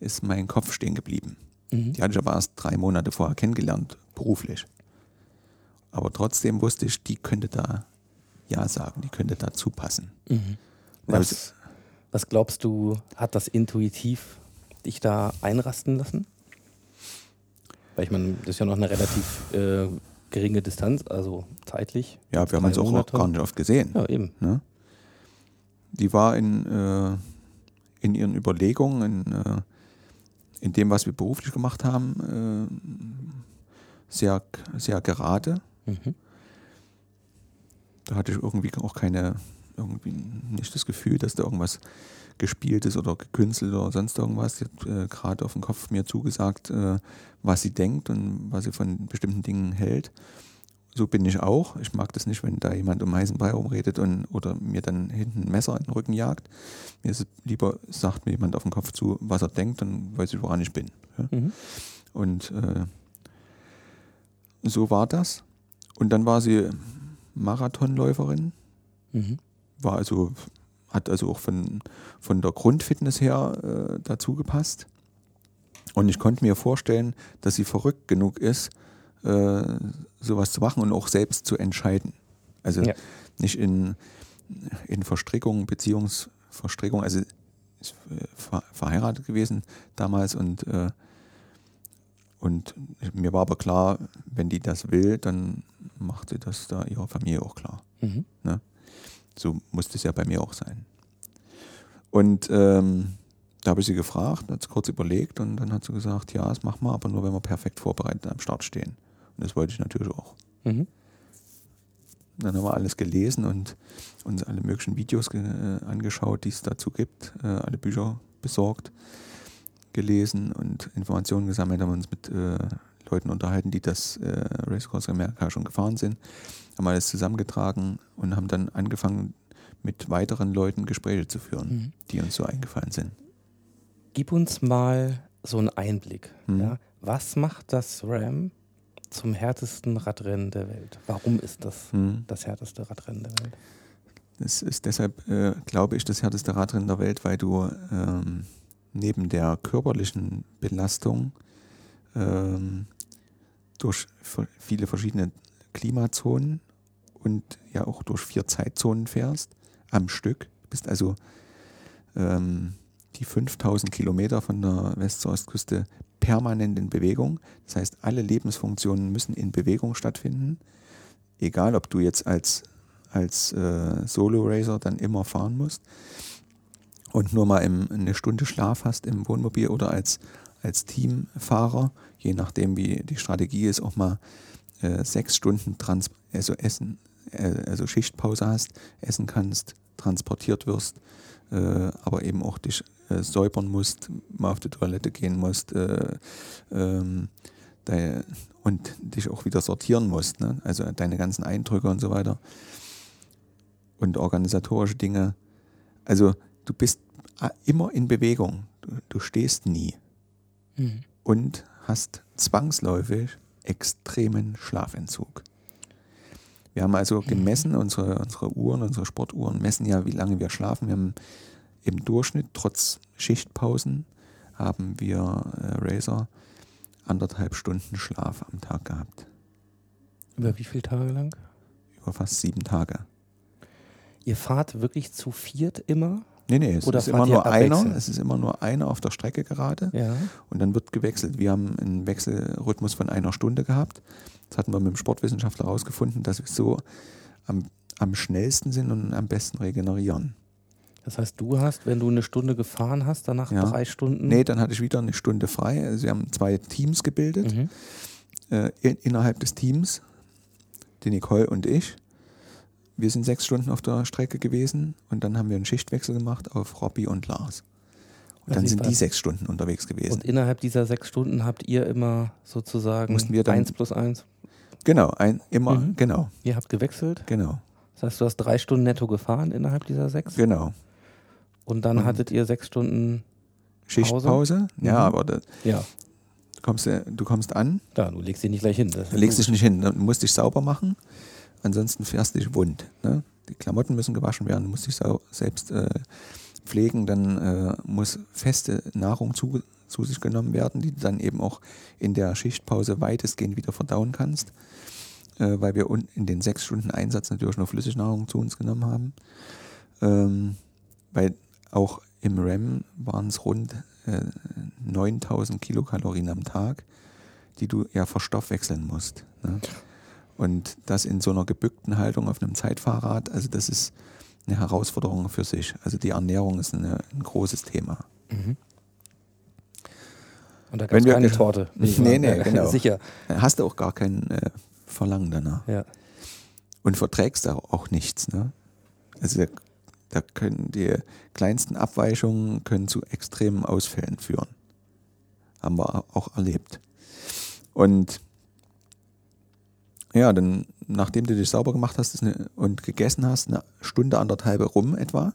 ist mein Kopf stehen geblieben. Mhm. Die hatte ich aber erst drei Monate vorher kennengelernt, beruflich. Aber trotzdem wusste ich, die könnte da Ja sagen, die könnte dazu passen. Mhm. Was, was glaubst du, hat das intuitiv dich da einrasten lassen? Weil ich meine, das ist ja noch eine relativ äh, geringe Distanz, also zeitlich. Ja, wir haben uns auch, auch gar nicht oft gesehen. Ja, eben. Ne? Die war in, äh, in ihren Überlegungen, in, äh, in dem, was wir beruflich gemacht haben, äh, sehr, sehr gerade. Mhm. Da hatte ich irgendwie auch keine, irgendwie nicht das Gefühl, dass da irgendwas gespielt ist oder gekünstelt oder sonst irgendwas. Sie hat äh, gerade auf den Kopf mir zugesagt, äh, was sie denkt und was sie von bestimmten Dingen hält. So bin ich auch. Ich mag das nicht, wenn da jemand um heißen Brei rumredet und, oder mir dann hinten ein Messer in den Rücken jagt. Mir ist es lieber, sagt mir jemand auf den Kopf zu, was er denkt, dann weiß ich, woran ich bin. Ja? Mhm. Und äh, so war das. Und dann war sie Marathonläuferin, Mhm. war also, hat also auch von, von der Grundfitness her äh, dazu gepasst. Und ich konnte mir vorstellen, dass sie verrückt genug ist, äh, sowas zu machen und auch selbst zu entscheiden. Also Ja. nicht in, in Verstrickung, Beziehungsverstrickung, also ist äh, ver verheiratet gewesen damals und, äh, und mir war aber klar, wenn die das will, dann macht sie das da ihrer Familie auch klar. Mhm. So musste es ja bei mir auch sein. Und ähm, da habe ich sie gefragt, hat sie kurz überlegt und dann hat sie gesagt, ja, das machen wir, aber nur wenn wir perfekt vorbereitet am Start stehen. Und das wollte ich natürlich auch. Mhm. Dann haben wir alles gelesen und uns alle möglichen Videos äh, angeschaut, die es dazu gibt, äh, alle Bücher besorgt, gelesen und Informationen gesammelt, haben uns mit äh, Leuten unterhalten, die das äh, Racecourse Amerika schon gefahren sind, haben alles zusammengetragen und haben dann angefangen, mit weiteren Leuten Gespräche zu führen, Mhm. die uns so eingefallen sind. Gib uns mal so einen Einblick. Mhm. Ja? Was macht das Ram zum härtesten Radrennen der Welt? Warum ist das Hm. das härteste Radrennen der Welt? Das ist deshalb, äh, glaube ich, das härteste Radrennen der Welt, weil du ähm, neben der körperlichen Belastung ähm, durch viele verschiedene Klimazonen und ja auch durch vier Zeitzonen fährst am Stück. Du bist also ähm, die 5000 Kilometer von der West- zur Ostküste permanent in Bewegung. Das heißt, alle Lebensfunktionen müssen in Bewegung stattfinden. Egal, ob du jetzt als als äh, Solo-Racer dann immer fahren musst und nur mal im, eine Stunde Schlaf hast im Wohnmobil oder als, als Teamfahrer, je nachdem wie die Strategie ist, auch mal äh, sechs Stunden trans also Essen, äh, also Schichtpause hast, essen kannst, transportiert wirst, äh, aber eben auch dich äh, säubern musst, mal auf die Toilette gehen musst äh, ähm, und dich auch wieder sortieren musst, ne? also deine ganzen Eindrücke und so weiter und organisatorische Dinge. Also du bist a- immer in Bewegung. Du, du stehst nie Mhm. und hast zwangsläufig extremen Schlafentzug. Wir haben also gemessen, unsere, unsere Uhren, unsere Sportuhren messen ja, wie lange wir schlafen. Wir haben im Durchschnitt, trotz Schichtpausen, haben wir äh, Racer anderthalb Stunden Schlaf am Tag gehabt. Über wie viele Tage lang? Über fast sieben Tage. Ihr fahrt wirklich zu viert immer? Nee, nee, es Oder ist immer nur einer. Es ist immer nur einer auf der Strecke gerade. Ja. Und dann wird gewechselt. Wir haben einen Wechselrhythmus von einer Stunde gehabt. Das hatten wir mit dem Sportwissenschaftler herausgefunden, dass wir so am, am schnellsten sind und am besten regenerieren. Das heißt, du hast, wenn du eine Stunde gefahren hast, danach Ja. drei Stunden. Nee, dann hatte ich wieder eine Stunde frei. Also wir haben zwei Teams gebildet. Mhm. äh, in, innerhalb des Teams, die Nicole und ich. Wir sind sechs Stunden auf der Strecke gewesen und dann haben wir einen Schichtwechsel gemacht auf Robby und Lars. Und dann sind die sechs Stunden unterwegs gewesen. Und innerhalb dieser sechs Stunden habt ihr immer sozusagen Mussten wir dann- eins plus eins. genau, ein, immer, Mhm. genau, Ihr habt gewechselt. genau, Das heißt, du hast drei Stunden netto gefahren innerhalb dieser sechs. genau. Und dann Und- hattet ihr sechs Stunden. Schichtpause, ja, Mhm. aber da, Ja, du, kommst, du kommst an, da, du legst dich nicht gleich hin. Das du legst dich nicht hin, du musst dich sauber machen, ansonsten fährst du dich wund. Ne? Die Klamotten müssen gewaschen werden, du musst dich selbst äh, pflegen, dann äh, muss feste Nahrung zu, zu sich genommen werden, die du dann eben auch in der Schichtpause weitestgehend wieder verdauen kannst, äh, weil wir in den sechs Stunden Einsatz natürlich nur Flüssignahrung zu uns genommen haben. Ähm, weil auch im REM waren es rund äh, 9000 Kilokalorien am Tag, die du ja verstoffwechseln musst. Ne? Und das in so einer gebückten Haltung auf einem Zeitfahrrad, also das ist eine Herausforderung für sich. Also die Ernährung ist eine, ein großes Thema. Mhm. Und da gab es wir- keine Torte. bin ich Nee, nee, genau. Sicher. Da hast du auch gar kein äh, Verlangen danach. Ja. Und verträgst da auch nichts. Ne? Also da, da können die kleinsten Abweichungen können zu extremen Ausfällen führen. Haben wir auch erlebt. Und ja, dann, nachdem du dich sauber gemacht hast eine, und gegessen hast, eine Stunde, anderthalb rum etwa,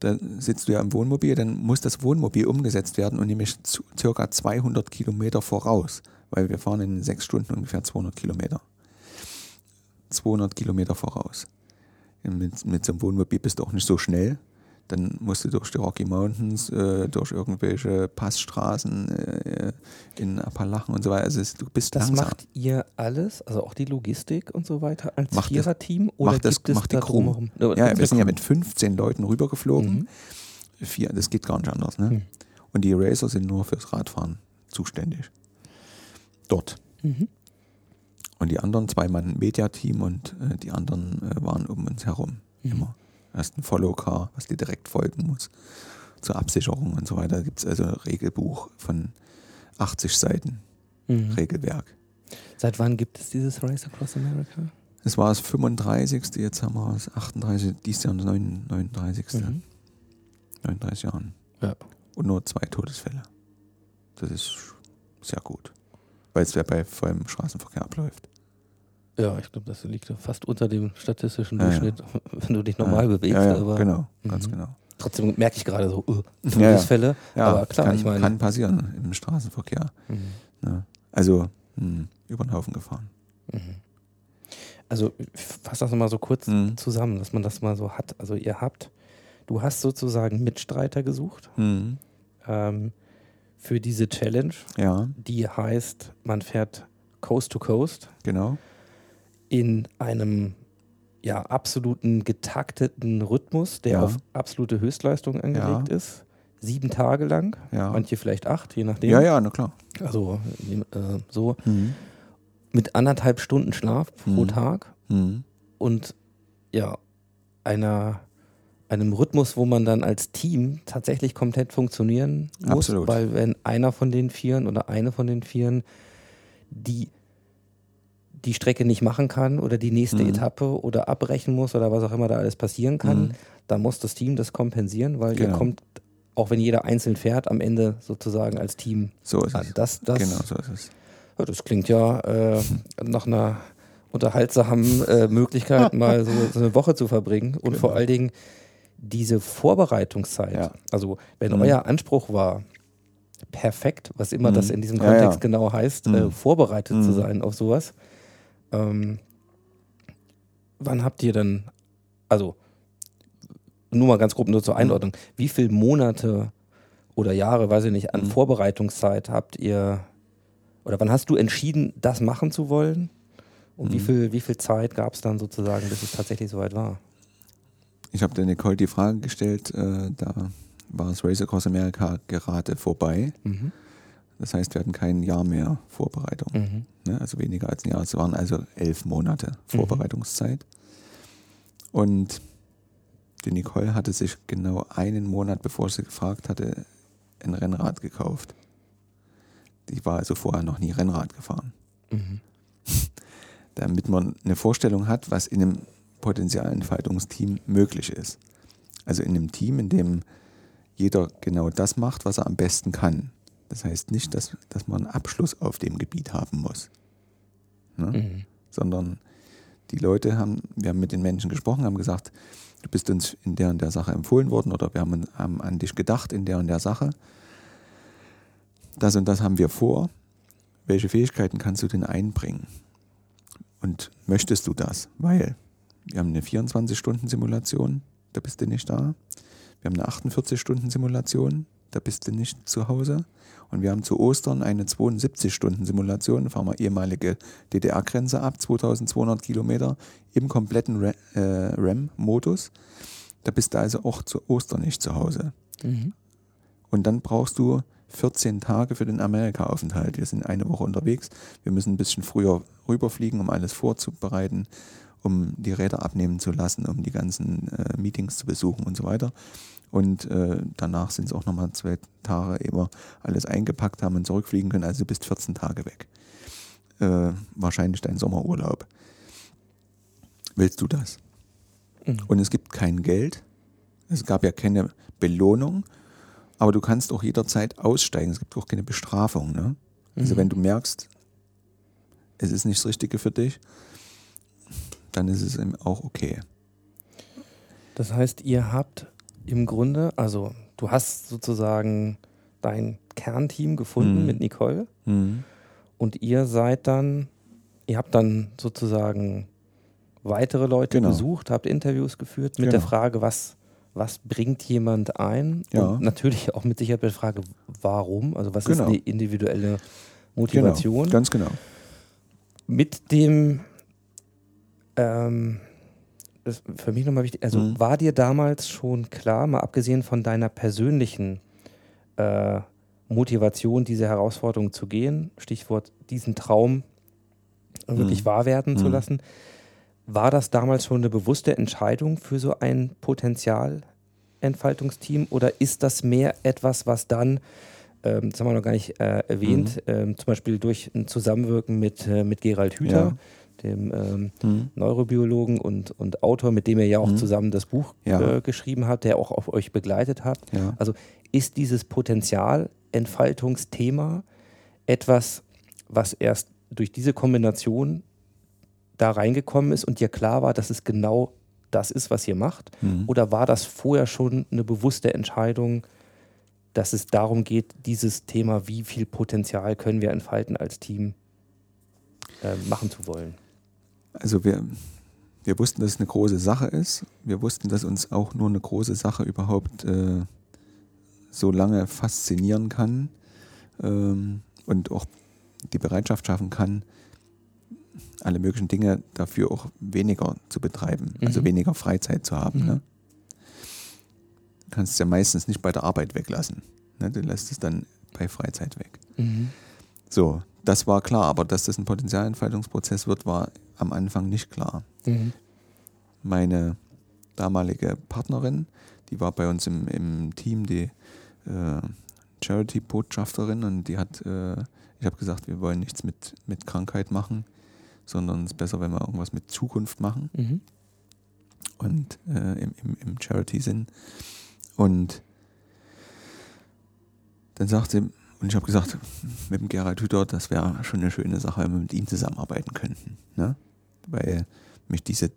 dann sitzt du ja im Wohnmobil, dann muss das Wohnmobil umgesetzt werden und nämlich circa 200 Kilometer voraus, weil wir fahren in sechs Stunden ungefähr 200 Kilometer. 200 Kilometer voraus. Mit, mit so einem Wohnmobil bist du auch nicht so schnell. Dann musst du durch die Rocky Mountains, äh, durch irgendwelche Passstraßen äh, in Appalachen und so weiter. Also es, du bist Das langsam. macht ihr alles, also auch die Logistik und so weiter, als Macht das- Viererteam? Oder macht das- gibt es macht die Crew. Ja, wir sind ja mit 15 Leuten rübergeflogen. Mhm. Vier, das geht gar nicht anders. Ne? Mhm. Und die Racer sind nur fürs Radfahren zuständig. Dort. Mhm. Und die anderen zwei Mann Media-Team und äh, die anderen äh, waren um uns herum. Mhm. Immer. Da ist ein Follow-Car, was dir direkt folgen muss. Zur Absicherung und so weiter. Da gibt es also ein Regelbuch von 80 Seiten Mhm. Regelwerk. Seit wann gibt es dieses Race Across America? Es war das 35. Jetzt haben wir das 38. Dies Jahr das 39. Mhm. 39 Jahren. Ja. Und nur zwei Todesfälle. Das ist sehr gut. Weil es ja bei vollem Straßenverkehr abläuft. Ja, ich glaube, das liegt fast unter dem statistischen Ja, ja. Durchschnitt, wenn du dich normal ja, bewegst. Ja, ja, aber genau, ganz Mhm. genau. trotzdem merke ich gerade so, uh, Ja, ja. Todesfälle. Ja, aber klar, kann, ich meine. kann passieren im Straßenverkehr. Mhm. Ne? Also mh, über den Haufen gefahren. Mhm. Also ich fass das nochmal so kurz Mhm. zusammen, dass man das mal so hat. Also ihr habt, du hast sozusagen Mitstreiter gesucht Mhm. ähm, für diese Challenge, Ja, die heißt, man fährt Coast to Coast genau. In einem ja, absoluten getakteten Rhythmus, der Ja. auf absolute Höchstleistung angelegt ist. Sieben Tage lang, Ja. manche vielleicht acht, je nachdem. Ja, ja, na klar. Also äh, so Mhm. mit anderthalb Stunden Schlaf pro Mhm. Tag Mhm. und ja, einer, einem Rhythmus, wo man dann als Team tatsächlich komplett funktionieren muss, Absolut. weil wenn einer von den Vieren oder eine von den Vieren die die Strecke nicht machen kann oder die nächste Mhm. Etappe oder abbrechen muss oder was auch immer da alles passieren kann, Mhm. dann muss das Team das kompensieren, weil ihr Genau. kommt, auch wenn jeder einzeln fährt, am Ende sozusagen als Team So ist an. es. Das, das, genau, so ist es. ja, das klingt ja äh, nach einer unterhaltsamen äh, Möglichkeit, mal so, so eine Woche zu verbringen. Und vor Genau. allen Dingen diese Vorbereitungszeit. Ja. Also, wenn Mhm. euer Anspruch war, perfekt, was immer Mhm. das in diesem Ja, Kontext ja. genau heißt, äh, Mhm. vorbereitet zu Mhm. sein auf sowas. Ähm, wann habt ihr denn, also nur mal ganz grob nur Mhm. zur Einordnung, wie viele Monate oder Jahre, weiß ich nicht, an Mhm. Vorbereitungszeit habt ihr, oder wann hast du entschieden, das machen zu wollen? Und wie, Mhm. viel, wie viel Zeit gab es dann sozusagen, bis es tatsächlich soweit war? Ich habe der Nicole die Frage gestellt, äh, da war das Race Across America gerade vorbei. Mhm. Das heißt, wir hatten kein Jahr mehr Vorbereitung. Mhm. Ne? Also weniger als ein Jahr. Es waren also elf Monate Vorbereitungszeit. Und Die Nicole hatte sich genau einen Monat, bevor sie gefragt hatte, ein Rennrad gekauft. Die war also vorher noch nie Rennrad gefahren. Mhm. Damit man eine Vorstellung hat, was in einem Potenzialentfaltungsteam möglich ist. Also in einem Team, in dem jeder genau das macht, was er am besten kann. Das heißt nicht, dass, dass man einen Abschluss auf dem Gebiet haben muss. Ne? Mhm. Sondern die Leute haben, wir haben mit den Menschen gesprochen, haben gesagt, du bist uns in der und der Sache empfohlen worden oder wir haben, haben an dich gedacht in der und der Sache. Das und das haben wir vor. Welche Fähigkeiten kannst du denn einbringen? Und möchtest du das? Weil wir haben eine 24-Stunden-Simulation, da bist du nicht da. Wir haben eine 48-Stunden-Simulation, da bist du nicht zu Hause. Und wir haben zu Ostern eine 72-Stunden-Simulation, fahren wir ehemalige DDR-Grenze ab, 2200 Kilometer im kompletten Ra- äh, RAM-Modus. Da bist du also auch zu Ostern nicht zu Hause. Mhm. Und dann brauchst du 14 Tage für den Amerika-Aufenthalt. Wir sind eine Woche unterwegs. Wir müssen ein bisschen früher rüberfliegen, um alles vorzubereiten, um die Räder abnehmen zu lassen, um die ganzen äh, Meetings zu besuchen und so weiter. Und äh, danach sind es auch nochmal zwei Tage, ehe wir alles eingepackt haben und zurückfliegen können. Also du bist 14 Tage weg. Äh, wahrscheinlich dein Sommerurlaub. Willst du das? Mhm. Und es gibt kein Geld. Es gab ja keine Belohnung. Aber du kannst auch jederzeit aussteigen. Es gibt auch keine Bestrafung. Ne? Also Mhm. wenn du merkst, es ist nicht das Richtige für dich, dann ist es eben auch okay. Das heißt, ihr habt im Grunde, also du hast sozusagen dein Kernteam gefunden Mhm. mit Nicole und ihr seid dann, ihr habt dann sozusagen weitere Leute Genau. besucht, habt Interviews geführt mit der Genau. Frage, was, was bringt jemand ein? Ja. Und natürlich auch mit Sicherheit mit der Frage, warum? Also was Genau. ist die individuelle Genau, Motivation? ganz genau. mit dem, ähm, ist für mich nochmal wichtig, also Mhm. war dir damals schon klar, mal abgesehen von deiner persönlichen äh, Motivation, diese Herausforderung zu gehen, Stichwort diesen Traum wirklich Mhm. wahr werden zu Mhm. lassen, war das damals schon eine bewusste Entscheidung für so ein Potenzialentfaltungsteam oder ist das mehr etwas, was dann ähm, das haben wir noch gar nicht äh, erwähnt, Mhm. ähm, zum Beispiel durch ein Zusammenwirken mit, äh, mit Gerald Hüther, dem ähm, Mhm. Neurobiologen und, und Autor, mit dem ihr ja auch Mhm. zusammen das Buch Ja. äh, geschrieben habt, der auch auf euch begleitet hat. Ja. Also ist dieses Potenzialentfaltungsthema etwas, was erst durch diese Kombination da reingekommen ist und dir klar war, dass es genau das ist, was ihr macht? Mhm. Oder war das vorher schon eine bewusste Entscheidung, dass es darum geht, dieses Thema, wie viel Potenzial können wir entfalten als Team, äh, machen zu wollen? Also wir, wir wussten, dass es eine große Sache ist. Wir wussten, dass uns auch nur eine große Sache überhaupt äh, so lange faszinieren kann ähm, und auch die Bereitschaft schaffen kann, alle möglichen Dinge dafür auch weniger zu betreiben, also Mhm. weniger Freizeit zu haben. Mhm. Ne? Du kannst es ja meistens nicht bei der Arbeit weglassen. Ne? Du lässt es dann bei Freizeit weg. So, das war klar, aber dass das ein Potenzialentfaltungsprozess wird, war am Anfang nicht klar. Mhm. Meine damalige Partnerin, die war bei uns im, im Team, die äh, Charity-Botschafterin und die hat, äh, ich habe gesagt, wir wollen nichts mit, mit Krankheit machen, sondern es ist besser, wenn wir irgendwas mit Zukunft machen Mhm. und äh, im, im, im Charity-Sinn. Und dann sagte sie, und ich habe gesagt, mit dem Gerald Hüther, das wäre schon eine schöne Sache, wenn wir mit ihm zusammenarbeiten könnten. Ne? Weil mich diese,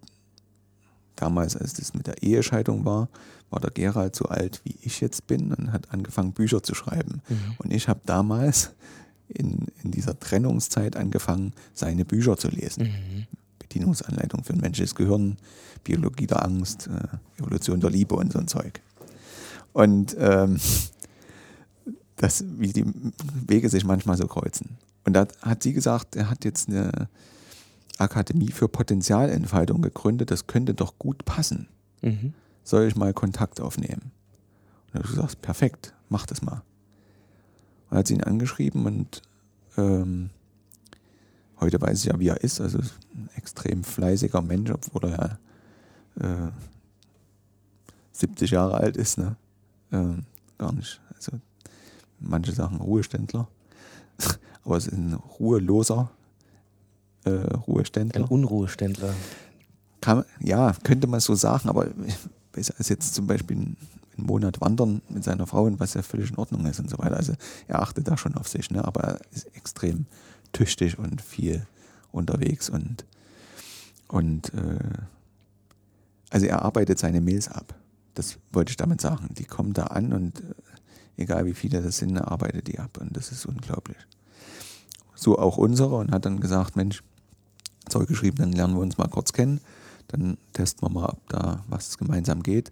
damals, als das mit der Ehescheidung war, war der Gerald so alt, wie ich jetzt bin und hat angefangen, Bücher zu schreiben. Mhm. Und ich habe damals in, in dieser Trennungszeit angefangen, seine Bücher zu lesen. Mhm. Bedienungsanleitung für ein menschliches Gehirn, Biologie der Angst, äh, Evolution der Liebe und so ein Zeug. Und ähm, das, wie die Wege sich manchmal so kreuzen. Und da hat sie gesagt, er hat jetzt eine Akademie für Potenzialentfaltung gegründet, das könnte doch gut passen. Mhm. Soll ich mal Kontakt aufnehmen? Und da habe ich gesagt, perfekt, mach das mal. Und hat sie ihn angeschrieben und ähm, heute weiß ich ja, wie er ist. Also ein extrem fleißiger Mensch, obwohl er ja äh, 70 Jahre alt ist, ne? Ähm, gar nicht. Also manche sagen Ruheständler, aber es ist ein ruheloser äh, Ruheständler. Ein Unruheständler. Kann, ja, könnte man so sagen, aber besser als jetzt zum Beispiel einen Monat wandern mit seiner Frau, was ja völlig in Ordnung ist und so weiter. Also er achtet da schon auf sich, ne? aber er ist extrem tüchtig und viel unterwegs und, und äh, also er arbeitet seine Mails ab. Das wollte ich damit sagen. Die kommen da an und äh, egal wie viele das sind, arbeitet die ab und das ist unglaublich. So auch unsere und hat dann gesagt, Mensch, Zeug geschrieben, dann lernen wir uns mal kurz kennen. Dann testen wir mal, ob da was gemeinsam geht.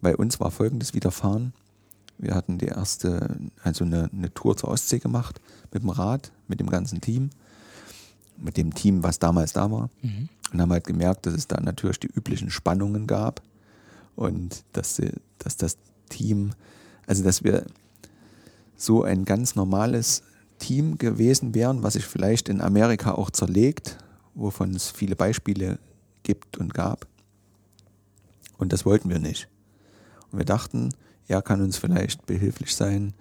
Bei uns war folgendes Widerfahren. Wir hatten die erste, also eine, eine Tour zur Ostsee gemacht mit dem Rad, mit dem ganzen Team, mit dem Team, was damals da war. Und haben halt gemerkt, dass es da natürlich die üblichen Spannungen gab und dass, dass das Team, also dass wir so ein ganz normales Team gewesen wären, was sich vielleicht in Amerika auch zerlegt, wovon es viele Beispiele gibt und gab. Und das wollten wir nicht. Und wir dachten, er kann uns vielleicht behilflich sein,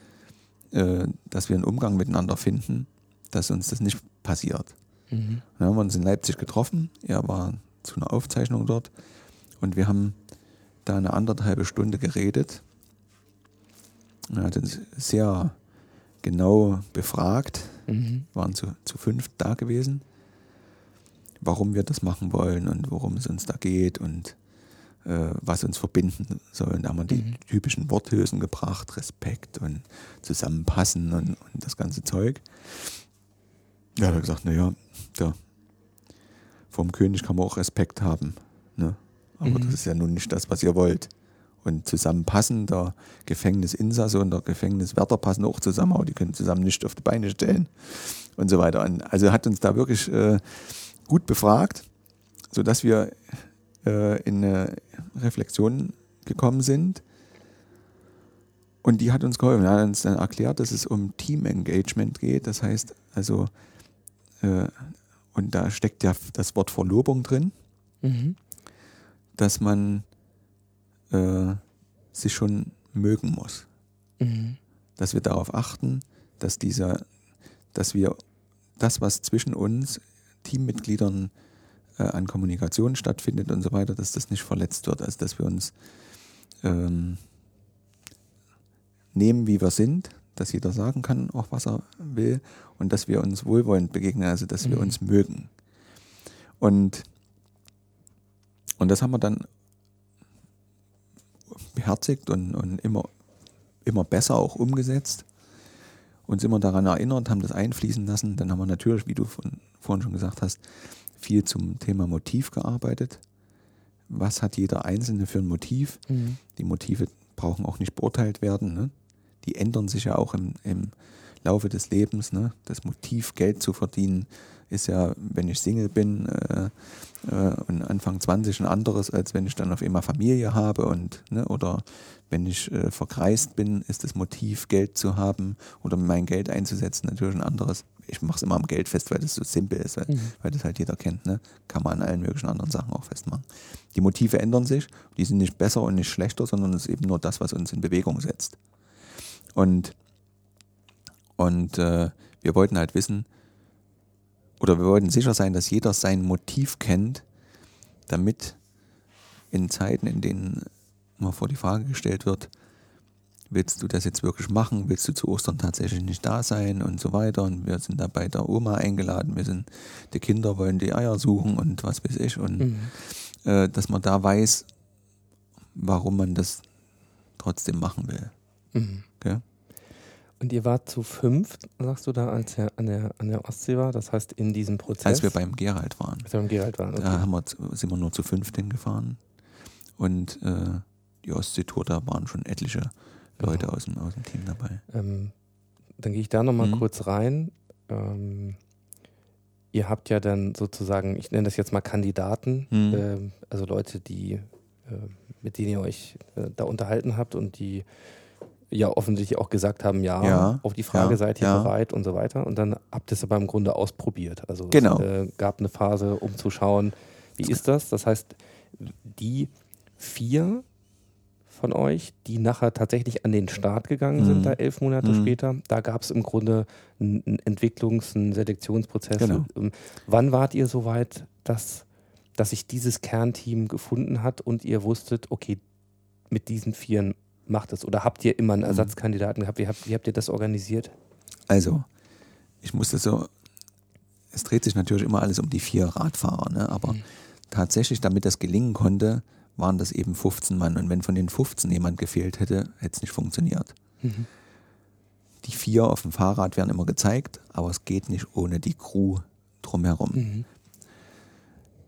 äh, dass wir einen Umgang miteinander finden, dass uns das nicht passiert. Dann haben wir uns in Leipzig getroffen. Er war zu einer Aufzeichnung dort und wir haben da eine anderthalbe Stunde geredet. Er hat uns sehr genau befragt, waren zu, zu fünf da gewesen, warum wir das machen wollen und worum es uns da geht und äh, was uns verbinden soll. Da haben wir die typischen Worthülsen gebracht, Respekt und Zusammenpassen und, und das ganze Zeug. Ja, hat er gesagt, naja, ja, vom König kann man auch Respekt haben. Ne? Aber das ist ja nun nicht das, was ihr wollt. Und zusammenpassen, der Gefängnisinsasse und der Gefängniswärter passen auch zusammen, aber die können zusammen nicht auf die Beine stellen und so weiter. Und also hat uns da wirklich äh, gut befragt, sodass wir äh, in eine Reflexion gekommen sind. Und die hat uns geholfen. Er hat uns dann erklärt, dass es um Team-Engagement geht. Das heißt also, äh, und da steckt ja das Wort Verlobung drin, dass man äh, sich schon mögen muss. Dass wir darauf achten, dass dieser, dass wir das, was zwischen uns Teammitgliedern äh, an Kommunikation stattfindet und so weiter, dass das nicht verletzt wird. Also dass wir uns ähm, nehmen, wie wir sind, dass jeder sagen kann, auch was er will und dass wir uns wohlwollend begegnen, also dass wir uns mögen. Und, und das haben wir dann beherzigt und, und immer, immer besser auch umgesetzt. Uns immer daran erinnert, haben das einfließen lassen. Dann haben wir natürlich, wie du von, vorhin schon gesagt hast, viel zum Thema Motiv gearbeitet. Was hat jeder Einzelne für ein Motiv? Die Motive brauchen auch nicht beurteilt werden. Ne? Die ändern sich ja auch im, im Laufe des Lebens. Ne? Das Motiv, Geld zu verdienen, ist ja, wenn ich Single bin äh, äh, und Anfang 20 ein anderes, als wenn ich dann auf einmal Familie habe und ne, oder wenn ich äh, verkreist bin, ist das Motiv, Geld zu haben oder mein Geld einzusetzen, natürlich ein anderes. Ich mache es immer am Geld fest, weil das so simpel ist, weil, weil das halt jeder kennt. Ne? Kann man an allen möglichen anderen Sachen auch festmachen. Die Motive ändern sich, die sind nicht besser und nicht schlechter, sondern es ist eben nur das, was uns in Bewegung setzt. Und, und äh, wir wollten halt wissen, oder wir wollten sicher sein, dass jeder sein Motiv kennt, damit in Zeiten, in denen mal vor die Frage gestellt wird, willst du das jetzt wirklich machen? Willst du zu Ostern tatsächlich nicht da sein und so weiter? Und wir sind da bei der Oma eingeladen, wir sind, die Kinder wollen die Eier suchen und was weiß ich. Und äh, dass man da weiß, warum man das trotzdem machen will. Okay? Und ihr wart zu fünf, sagst du da, als er an der, an der Ostsee war? Das heißt, in diesem Prozess. Als wir beim Gerald waren. als wir beim Gerald waren. Da Okay. haben wir, sind wir nur zu fünft hingefahren. Und äh, die Ostseetour, da waren schon etliche Leute aus dem, aus dem Team dabei. Ähm, dann gehe ich da nochmal Mhm. kurz rein. Ähm, ihr habt ja dann sozusagen, ich nenne das jetzt mal Kandidaten, Mhm. ähm, also Leute, die, äh, mit denen ihr euch äh, da unterhalten habt und die ja offensichtlich auch gesagt haben, ja, Ja, auf die Frage ja, seid ihr ja. bereit und so weiter. Und dann habt ihr es aber im Grunde ausprobiert. Also Genau. es äh, gab eine Phase, um zu schauen, wie ist das? Das heißt, die vier von euch, die nachher tatsächlich an den Start gegangen sind, Mhm. da elf Monate Mhm. später. Da gab es im Grunde einen Entwicklungs-, einen Selektionsprozess. Genau. Ähm, Wann wart ihr so weit, dass, dass sich dieses Kernteam gefunden hat und ihr wusstet, okay, mit diesen Vieren macht es? Oder habt ihr immer einen Mhm. Ersatzkandidaten gehabt? Wie habt, wie habt ihr das organisiert? Also, ich musste so, es dreht sich natürlich immer alles um die vier Radfahrer, ne? aber Mhm. tatsächlich, damit das gelingen konnte, waren das eben 15 Mann. Und wenn von den 15 jemand gefehlt hätte, hätte es nicht funktioniert. Die vier auf dem Fahrrad werden immer gezeigt, aber es geht nicht ohne die Crew drumherum. Mhm.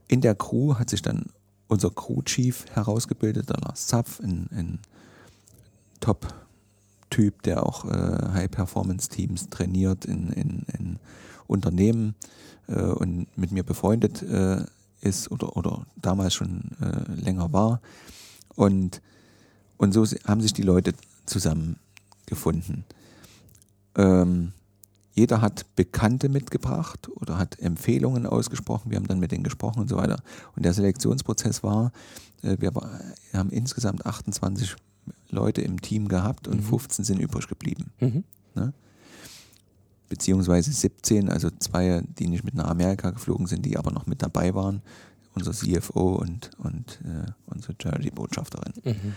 In der Crew hat sich dann unser Crew-Chief herausgebildet, der Lars Zapf, ein, ein Top-Typ, der auch äh, High-Performance-Teams trainiert in, in, in Unternehmen äh, und mit mir befreundet äh, ist oder, oder damals schon äh, länger war. Und, und so haben sich die Leute zusammengefunden. Ähm, jeder hat Bekannte mitgebracht oder hat Empfehlungen ausgesprochen. Wir haben dann mit denen gesprochen und so weiter. Und der Selektionsprozess war, äh, wir haben insgesamt 28 Leute im Team gehabt und 15 sind übrig geblieben. Mhm. Beziehungsweise 17, also zwei, die nicht mit nach Amerika geflogen sind, die aber noch mit dabei waren. Unser CFO und, und äh, unsere Charity-Botschafterin Mhm.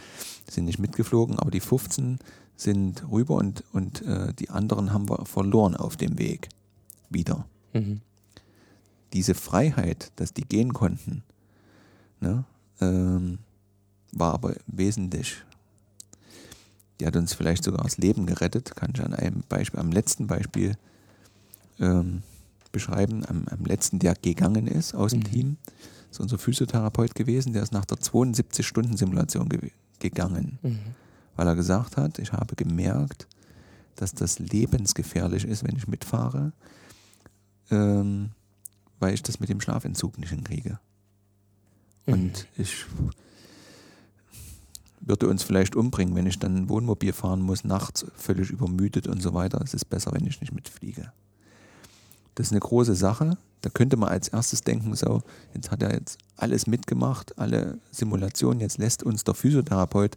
sind nicht mitgeflogen, aber die 15 sind rüber und, und äh, die anderen haben wir verloren auf dem Weg wieder. Mhm. Diese Freiheit, dass die gehen konnten, ne, ähm, war aber wesentlich. Die hat uns vielleicht sogar das Leben gerettet, kann ich an einem Beispiel, am letzten Beispiel ähm, beschreiben, am, am letzten, der gegangen ist aus dem Mhm. Team, ist unser Physiotherapeut gewesen, der ist nach der 72-Stunden-Simulation ge gegangen Mhm. weil er gesagt hat, ich habe gemerkt, dass das lebensgefährlich ist, wenn ich mitfahre, ähm, weil ich das mit dem Schlafentzug nicht hinkriege. Und ich würde uns vielleicht umbringen, wenn ich dann ein Wohnmobil fahren muss, nachts völlig übermüdet und so weiter. Es ist besser, wenn ich nicht mitfliege. Das ist eine große Sache. Da könnte man als erstes denken, so, jetzt hat er jetzt alles mitgemacht, alle Simulationen, jetzt lässt uns der Physiotherapeut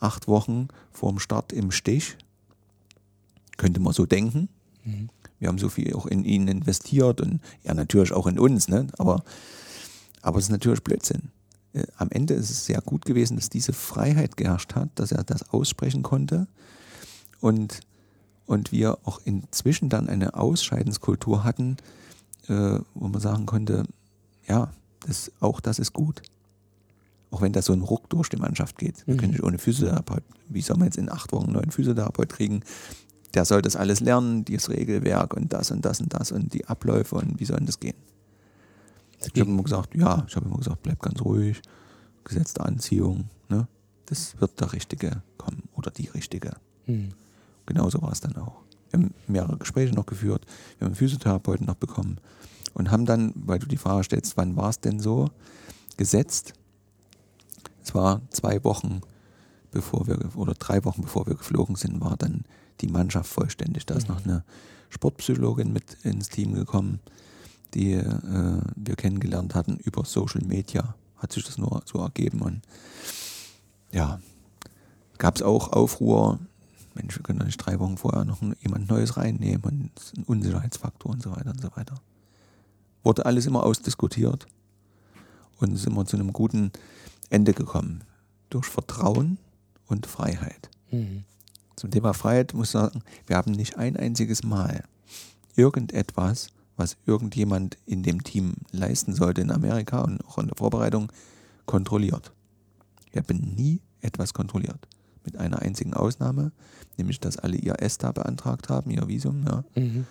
acht Wochen vorm Start im Stich. Könnte man so denken. Mhm. Wir haben so viel auch in ihn investiert und ja, natürlich auch in uns, ne? aber, aber es ist natürlich Blödsinn. Äh, Am Ende ist es sehr gut gewesen, dass diese Freiheit geherrscht hat, dass er das aussprechen konnte und, und wir auch inzwischen dann eine Ausscheidenskultur hatten, äh, wo man sagen konnte, ja, das, auch das ist gut. Auch wenn da so ein Ruck durch die Mannschaft geht. Wir Mhm. können nicht ohne Physiotherapeut. Wie soll man jetzt in acht Wochen einen neuen Physiotherapeut kriegen? Der soll das alles lernen, dieses Regelwerk und das und das und das und die Abläufe und wie soll das gehen? Ich habe immer gesagt, ja, ich habe immer gesagt, bleib ganz ruhig, gesetzte Anziehung, ne? Das wird der Richtige kommen oder die Richtige. Mhm. Genauso war es dann auch. Wir haben mehrere Gespräche noch geführt, wir haben einen Physiotherapeuten noch bekommen und haben dann, weil du die Frage stellst, wann war es denn so, gesetzt. Es war zwei Wochen bevor wir, oder drei Wochen bevor wir geflogen sind, war dann die Mannschaft vollständig. Da ist noch eine Sportpsychologin mit ins Team gekommen, die äh, wir kennengelernt hatten über Social Media. Hat sich das nur so ergeben und ja, gab es auch Aufruhr, Mensch, wir können doch nicht drei Wochen vorher noch jemand Neues reinnehmen und ein Unsicherheitsfaktor und so weiter und so weiter. Wurde alles immer ausdiskutiert und sind wir zu einem guten Ende gekommen. Durch Vertrauen und Freiheit. Mhm. Zum Thema Freiheit muss ich sagen, wir haben nicht ein einziges Mal irgendetwas, was irgendjemand in dem Team leisten sollte in Amerika und auch in der Vorbereitung, kontrolliert. Wir haben nie etwas kontrolliert. Mit einer einzigen Ausnahme, nämlich dass alle ihr ESTA beantragt haben, ihr Visum, ja, Mhm.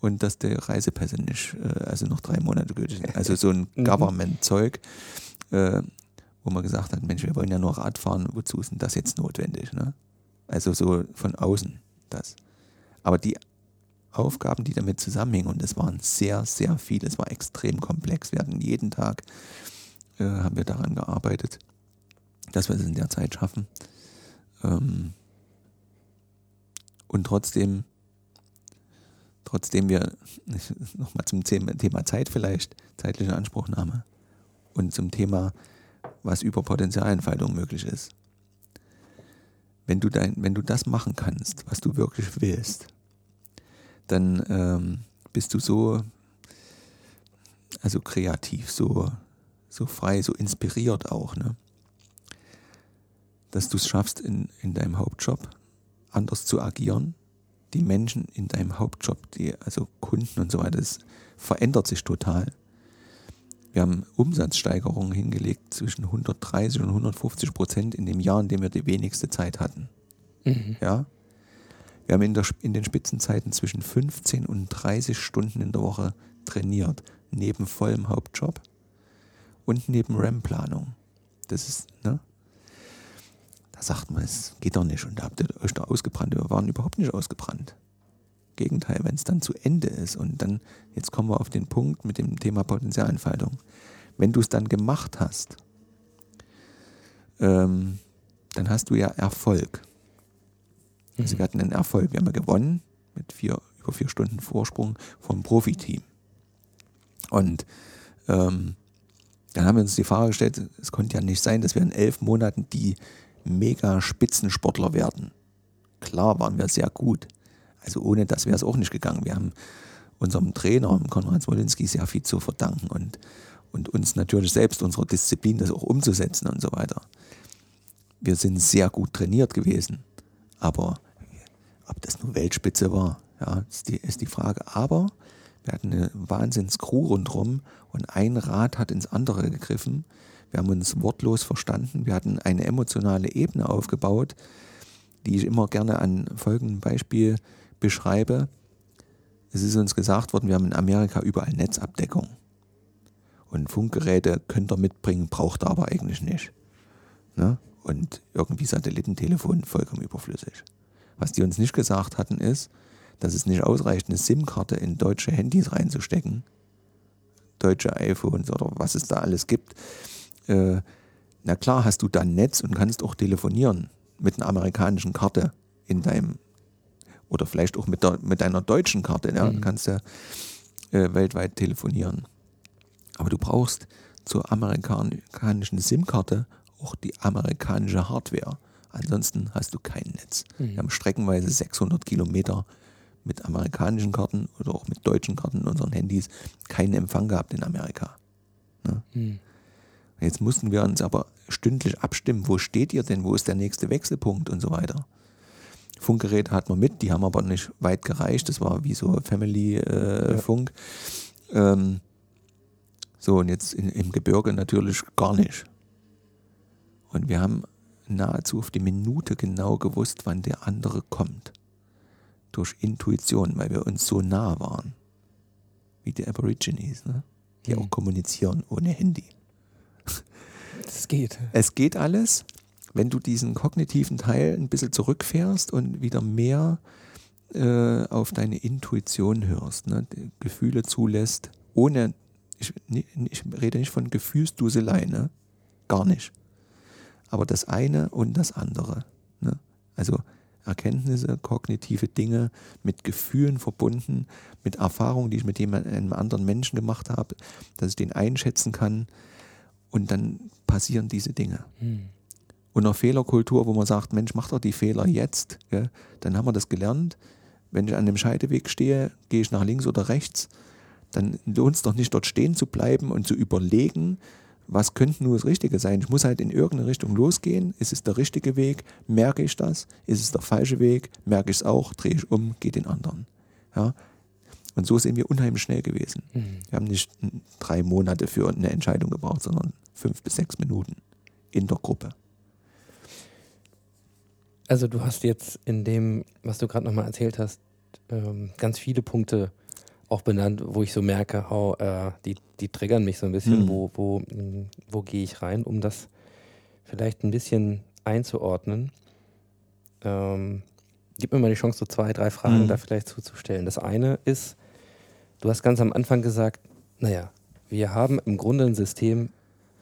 und dass die Reisepässe nicht, äh, also noch drei Monate gültig sind. Also so ein Mhm. Government-Zeug, äh, wo man gesagt hat, Mensch, wir wollen ja nur Rad fahren, wozu ist denn das jetzt notwendig? Ne? Also so von außen das. Aber die Aufgaben, die damit zusammenhingen, und es waren sehr, sehr viele, es war extrem komplex. Wir hatten jeden Tag, äh, haben wir daran gearbeitet, dass wir es in der Zeit schaffen. Ähm, und trotzdem, trotzdem wir, nochmal zum Thema Zeit vielleicht, zeitliche Anspruchnahme und zum Thema, was über Potenzialentfaltung möglich ist. wenn du dein, wenn du das machen kannst, was du wirklich willst, dann ähm, bist du so, also kreativ, so, so frei, so inspiriert auch, ne? Dass du es schaffst, in, in deinem Hauptjob anders zu agieren. Die Menschen in deinem Hauptjob, die, also Kunden und so weiter, das verändert sich total. Wir haben Umsatzsteigerungen hingelegt zwischen 130 und 150 Prozent in dem Jahr, in dem wir die wenigste Zeit hatten. Ja. Wir haben in, der, in den Spitzenzeiten zwischen 15 und 30 Stunden in der Woche trainiert, neben vollem Hauptjob und neben RAM-Planung. Das ist, ne? Da sagt man, es geht doch nicht und da habt ihr euch da ausgebrannt. Wir waren überhaupt nicht ausgebrannt. Gegenteil, wenn es dann zu Ende ist und dann, jetzt kommen wir auf den Punkt mit dem Thema Potenzialentfaltung. Wenn du es dann gemacht hast, ähm, dann hast du ja Erfolg. Also wir hatten einen Erfolg, wir haben gewonnen mit vier, über vier Stunden Vorsprung vom Profiteam. Und ähm, dann haben wir uns die Frage gestellt, es konnte ja nicht sein, dass wir in elf Monaten die mega Spitzensportler werden. Klar waren wir sehr gut. Also ohne das wäre es auch nicht gegangen. Wir haben unserem Trainer, Konrad Smolinski, sehr viel zu verdanken und, und uns natürlich selbst, unserer Disziplin, das auch umzusetzen und so weiter. Wir sind sehr gut trainiert gewesen. Aber ob das nur Weltspitze war, ja, ist die, ist die Frage. Aber wir hatten eine Wahnsinns-Crew rundherum und ein Rad hat ins andere gegriffen. Wir haben uns wortlos verstanden. Wir hatten eine emotionale Ebene aufgebaut, die ich immer gerne an folgendem Beispiel beschreibe. Es ist uns gesagt worden, wir haben in Amerika überall Netzabdeckung. Und Funkgeräte könnt ihr mitbringen, braucht ihr aber eigentlich nicht. Ne? Und irgendwie Satellitentelefon vollkommen überflüssig. Was die uns nicht gesagt hatten, ist, dass es nicht ausreicht, eine SIM-Karte in deutsche Handys reinzustecken. Deutsche iPhones oder was es da alles gibt. Äh, na klar, hast du dann Netz und kannst auch telefonieren mit einer amerikanischen Karte in deinem oder vielleicht auch mit, der, mit deiner deutschen Karte, ja, Mhm. kannst du äh, weltweit telefonieren. Aber du brauchst zur amerikanischen SIM-Karte auch die amerikanische Hardware. Ansonsten hast du kein Netz. Wir haben streckenweise 600 Kilometer mit amerikanischen Karten oder auch mit deutschen Karten in unseren Handys keinen Empfang gehabt in Amerika. Ne? Jetzt mussten wir uns aber stündlich abstimmen, wo steht ihr denn, wo ist der nächste Wechselpunkt und so weiter. Funkgeräte hatten wir mit, die haben aber nicht weit gereicht, das war wie so Family-Funk. ähm, so, und jetzt in, im Gebirge natürlich gar nicht. Und wir haben nahezu auf die Minute genau gewusst, wann der andere kommt. Durch Intuition, weil wir uns so nah waren. Wie die Aborigines, ne? die auch kommunizieren ohne Handy. Das geht. Es geht alles, wenn du diesen kognitiven Teil ein bisschen zurückfährst und wieder mehr äh, auf deine Intuition hörst, ne? Gefühle zulässt, ohne, ich, ich rede nicht von Gefühlsduselei, ne? gar nicht. Aber das eine und das andere. Ne? Also Erkenntnisse, kognitive Dinge mit Gefühlen verbunden, mit Erfahrungen, die ich mit einem anderen Menschen gemacht habe, dass ich den einschätzen kann und dann passieren diese Dinge. Und eine Fehlerkultur, wo man sagt, Mensch, mach doch die Fehler jetzt. Gell? Dann haben wir das gelernt. Wenn ich an dem Scheideweg stehe, gehe ich nach links oder rechts, dann lohnt es doch nicht, dort stehen zu bleiben und zu überlegen, was könnte nur das Richtige sein. Ich muss halt in irgendeine Richtung losgehen. Ist es der richtige Weg? Merke ich das? Ist es der falsche Weg? Merke ich es auch? Drehe ich um? Gehe den anderen. Ja? Und so sind wir unheimlich schnell gewesen. Wir haben nicht drei Monate für eine Entscheidung gebraucht, sondern fünf bis sechs Minuten in der Gruppe. Also du hast jetzt in dem, was du gerade nochmal erzählt hast, ähm, ganz viele Punkte auch benannt, wo ich so merke, how, äh, die, die triggern mich so ein bisschen, Mhm. wo, wo, mh, wo gehe ich rein, um das vielleicht ein bisschen einzuordnen. Ähm, gib mir mal die Chance, so zwei, drei Fragen Mhm. da vielleicht zuzustellen. Das eine ist, du hast ganz am Anfang gesagt, naja, wir haben im Grunde ein System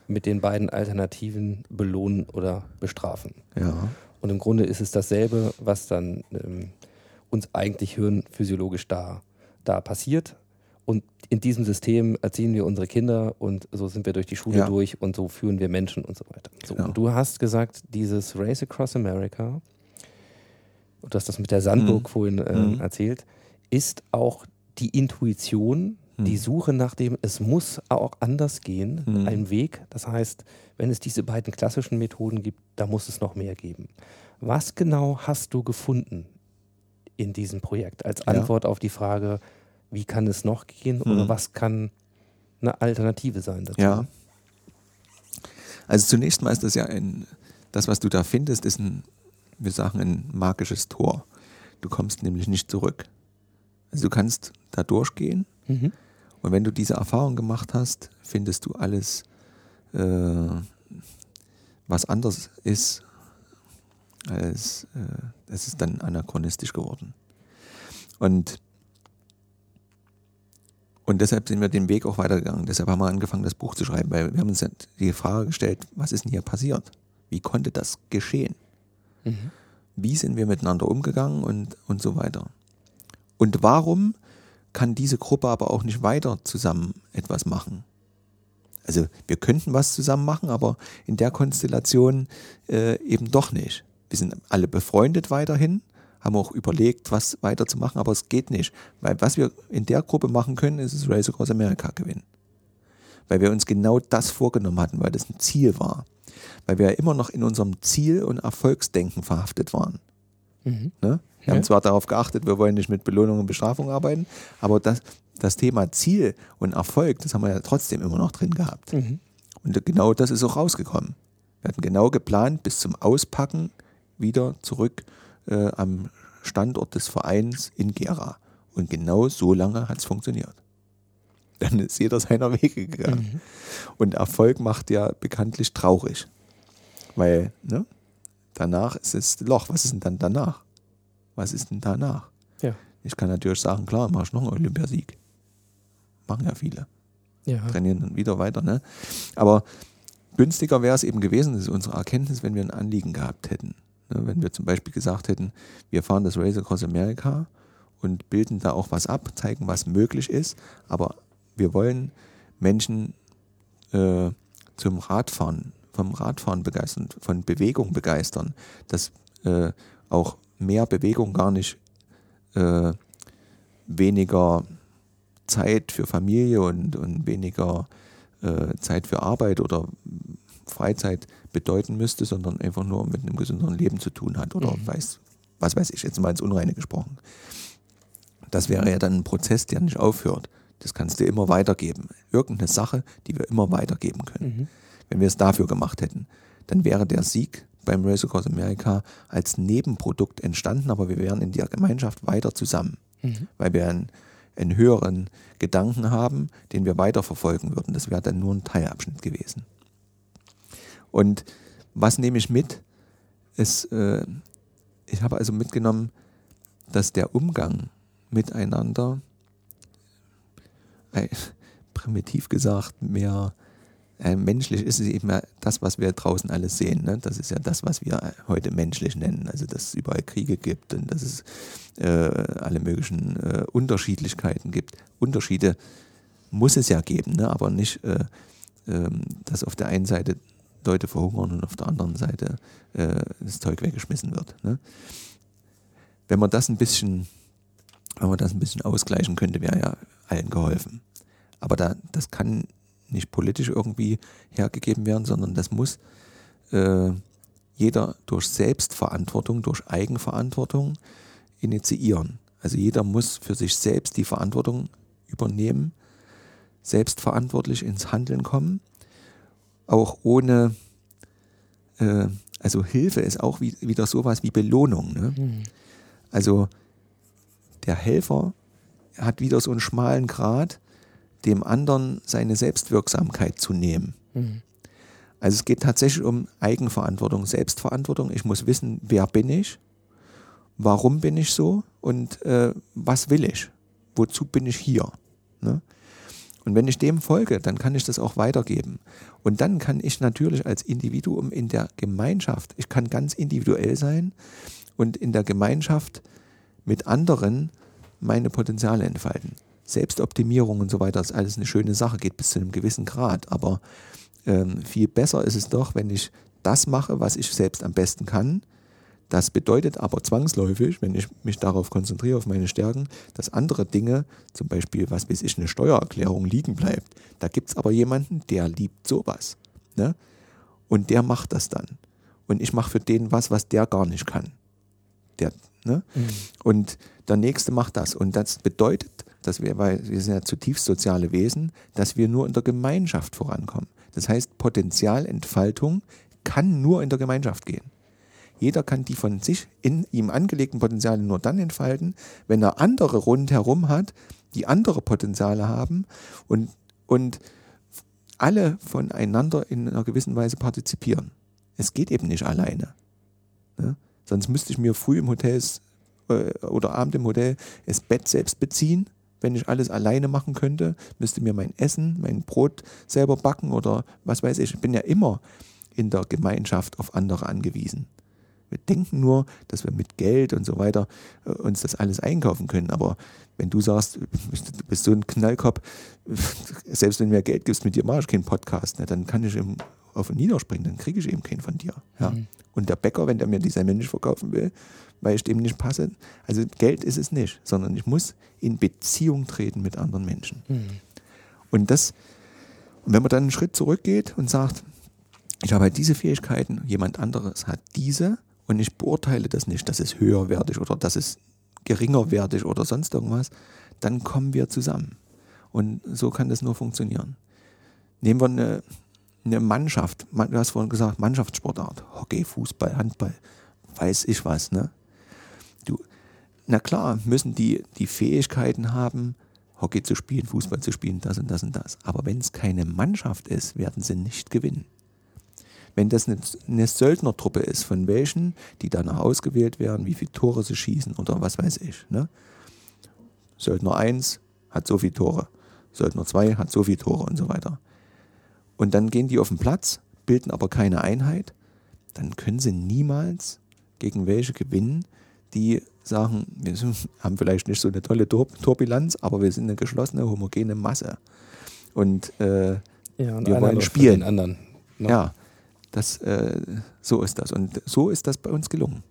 mit den beiden Alternativen belohnen oder bestrafen. Ja. Und im Grunde ist es dasselbe, was dann ähm, uns eigentlich hirnphysiologisch da, da passiert. Und in diesem System erziehen wir unsere Kinder und so sind wir durch die Schule Ja. durch und so führen wir Menschen und so weiter. So, Genau. Und du hast gesagt, dieses Race Across America du hast das mit der Sandburg Mhm. vorhin äh, Mhm. erzählt, ist auch die Intuition, die Mhm. Suche nach dem, es muss auch anders gehen, Mhm. ein Weg. Das heißt, wenn es diese beiden klassischen Methoden gibt, da muss es noch mehr geben. Was genau hast du gefunden in diesem Projekt als Ja. Antwort auf die Frage, wie kann es noch gehen oder Mhm. was kann eine Alternative sein dazu? Ja. Also zunächst mal ist das ja ein, das, was du da findest, ist ein, wir sagen, ein magisches Tor. Du kommst nämlich nicht zurück. Also du kannst da durchgehen Mhm. und wenn du diese Erfahrung gemacht hast, findest du alles, äh, was anders ist, als äh, es ist dann anachronistisch geworden. Und und deshalb sind wir den Weg auch weitergegangen. Deshalb haben wir angefangen, das Buch zu schreiben, weil wir haben uns die Frage gestellt, was ist denn hier passiert? Wie konnte das geschehen? Mhm. Wie sind wir miteinander umgegangen und, und so weiter? Und warum kann diese Gruppe aber auch nicht weiter zusammen etwas machen? Also wir könnten was zusammen machen, aber in der Konstellation äh, eben doch nicht. Wir sind alle befreundet weiterhin, haben auch überlegt, was weiterzumachen, aber es geht nicht. Weil was wir in der Gruppe machen können, ist das Race Across America gewinnen. Weil wir uns genau das vorgenommen hatten, weil das ein Ziel war. Weil wir ja immer noch in unserem Ziel- und Erfolgsdenken verhaftet waren. Mhm. Ne? Wir Ja. haben zwar darauf geachtet, wir wollen nicht mit Belohnung und Bestrafung arbeiten, aber das, das Thema Ziel und Erfolg, das haben wir ja trotzdem immer noch drin gehabt. Mhm. Und genau das ist auch rausgekommen. Wir hatten genau geplant, bis zum Auspacken wieder zurück äh, am Standort des Vereins in Gera. Und genau so lange hat es funktioniert. Dann ist jeder seiner Wege gegangen. Mhm. Und Erfolg macht ja bekanntlich traurig. Weil, ne? Danach ist es Loch. Was ist denn dann danach? Was ist denn danach? Ja. Ich kann natürlich sagen, klar, mach ich noch einen Olympiasieg. Machen ja viele Ja. trainieren dann wieder weiter. Ne? Aber günstiger wäre es eben gewesen, das ist unsere Erkenntnis, wenn wir ein Anliegen gehabt hätten. Ne? Wenn wir zum Beispiel gesagt hätten, wir fahren das Race Across America und bilden da auch was ab, zeigen, was möglich ist, aber wir wollen Menschen äh, zum Radfahren, vom Radfahren begeistern, von Bewegung begeistern, dass äh, auch mehr Bewegung gar nicht äh, weniger Zeit für Familie und, und weniger äh, Zeit für Arbeit oder Freizeit bedeuten müsste, sondern einfach nur mit einem gesünderen Leben zu tun hat oder Mhm. weiß, was weiß ich, jetzt mal ins Unreine gesprochen. Das wäre ja dann ein Prozess, der nicht aufhört. Das kannst du immer weitergeben. Irgendeine Sache, die wir immer weitergeben können. Mhm. Wenn wir es dafür gemacht hätten, dann wäre der Sieg beim Race Across America als Nebenprodukt entstanden, aber wir wären in der Gemeinschaft weiter zusammen Mhm. weil wir einen, einen höheren Gedanken haben, den wir weiterverfolgen würden. Das wäre dann nur ein Teilabschnitt gewesen. Und was nehme ich mit? Ist, äh, ich habe also mitgenommen, dass der Umgang miteinander, äh, primitiv gesagt, mehr äh, menschlich ist es eben das, was wir draußen alles sehen. Ne? Das ist ja das, was wir heute menschlich nennen. Also, dass es überall Kriege gibt und dass es äh, alle möglichen äh, Unterschiedlichkeiten gibt. Unterschiede muss es ja geben, ne? aber nicht, äh, ähm, dass auf der einen Seite Leute verhungern und auf der anderen Seite äh, das Zeug weggeschmissen wird. Ne? Wenn man das ein bisschen, wenn man das ein bisschen ausgleichen könnte, wäre ja allen geholfen. Aber da, das kann nicht politisch irgendwie hergegeben werden, sondern das muss äh, jeder durch Selbstverantwortung, durch Eigenverantwortung initiieren. Also jeder muss für sich selbst die Verantwortung übernehmen, selbstverantwortlich ins Handeln kommen, auch ohne, äh, also Hilfe ist auch wie, wieder sowas wie Belohnung. Ne? Mhm. Also der Helfer hat wieder so einen schmalen Grat, dem anderen seine Selbstwirksamkeit zu nehmen. Mhm. Also es geht tatsächlich um Eigenverantwortung, Selbstverantwortung. Ich muss wissen, wer bin ich, warum bin ich so und äh, was will ich, wozu bin ich hier. Ne? Und wenn ich dem folge, dann kann ich das auch weitergeben. Und dann kann ich natürlich als Individuum in der Gemeinschaft, ich kann ganz individuell sein und in der Gemeinschaft mit anderen meine Potenziale entfalten. Selbstoptimierung und so weiter ist alles eine schöne Sache, geht bis zu einem gewissen Grad. Aber ähm, viel besser ist es doch, wenn ich das mache, was ich selbst am besten kann, Das bedeutet aber zwangsläufig, wenn ich mich darauf konzentriere, auf meine Stärken, dass andere Dinge, zum Beispiel, was weiß ich, eine Steuererklärung liegen bleibt. Da gibt es aber jemanden, der liebt sowas. Ne? Und der macht das dann. Und ich mache für den was, was der gar nicht kann. Der, ne? Und der Nächste macht das. Und das bedeutet, dass wir, weil wir sind ja zutiefst soziale Wesen, dass wir nur in der Gemeinschaft vorankommen. Das heißt, Potenzialentfaltung kann nur in der Gemeinschaft gehen. Jeder kann die von sich in ihm angelegten Potenziale nur dann entfalten, wenn er andere rundherum hat, die andere Potenziale haben und, und alle voneinander in einer gewissen Weise partizipieren. Es geht eben nicht alleine. Ne? Sonst müsste ich mir früh im Hotel äh, oder Abend im Hotel das Bett selbst beziehen. Wenn ich alles alleine machen könnte, müsste mir mein Essen, mein Brot selber backen oder was weiß ich. Ich bin ja immer in der Gemeinschaft auf andere angewiesen. Wir denken nur, dass wir mit Geld und so weiter äh, uns das alles einkaufen können. Aber wenn du sagst, du bist so ein Knallkopf, selbst wenn du mir Geld gibst, mit dir mache ich keinen Podcast, ne, dann kann ich eben auf den niederspringen, dann kriege ich eben keinen von dir. Ja. Und der Bäcker, wenn der mir die Semmel nicht verkaufen will, weil ich dem nicht passe, also Geld ist es nicht, sondern ich muss in Beziehung treten mit anderen Menschen. Und das, und wenn man dann einen Schritt zurückgeht und sagt, ich habe halt diese Fähigkeiten, jemand anderes hat diese und ich beurteile das nicht, das ist höherwertig oder das ist geringerwertig oder sonst irgendwas, dann kommen wir zusammen. Und so kann das nur funktionieren. Nehmen wir eine, eine Mannschaft, Man- du hast vorhin gesagt, Mannschaftssportart, Hockey, Fußball, Handball, weiß ich was, ne? Du, na klar, müssen die die Fähigkeiten haben, Hockey zu spielen, Fußball zu spielen, das und das und das. Aber wenn es keine Mannschaft ist, werden sie nicht gewinnen. Wenn das eine, eine Söldnertruppe ist, von welchen, die danach ausgewählt werden, wie viele Tore sie schießen oder was weiß ich. Ne? Söldner 1 hat so viele Tore, Söldner 2 hat so viele Tore und so weiter. Und dann gehen die auf den Platz, bilden aber keine Einheit, dann können sie niemals gegen welche gewinnen, die sagen, wir haben vielleicht nicht so eine tolle Tor, Torbilanz, aber wir sind eine geschlossene, homogene Masse. Und äh, Ja, und Wir wollen für spielen. Den anderen. ne? ja, das, äh, so ist das. Und so ist das bei uns gelungen.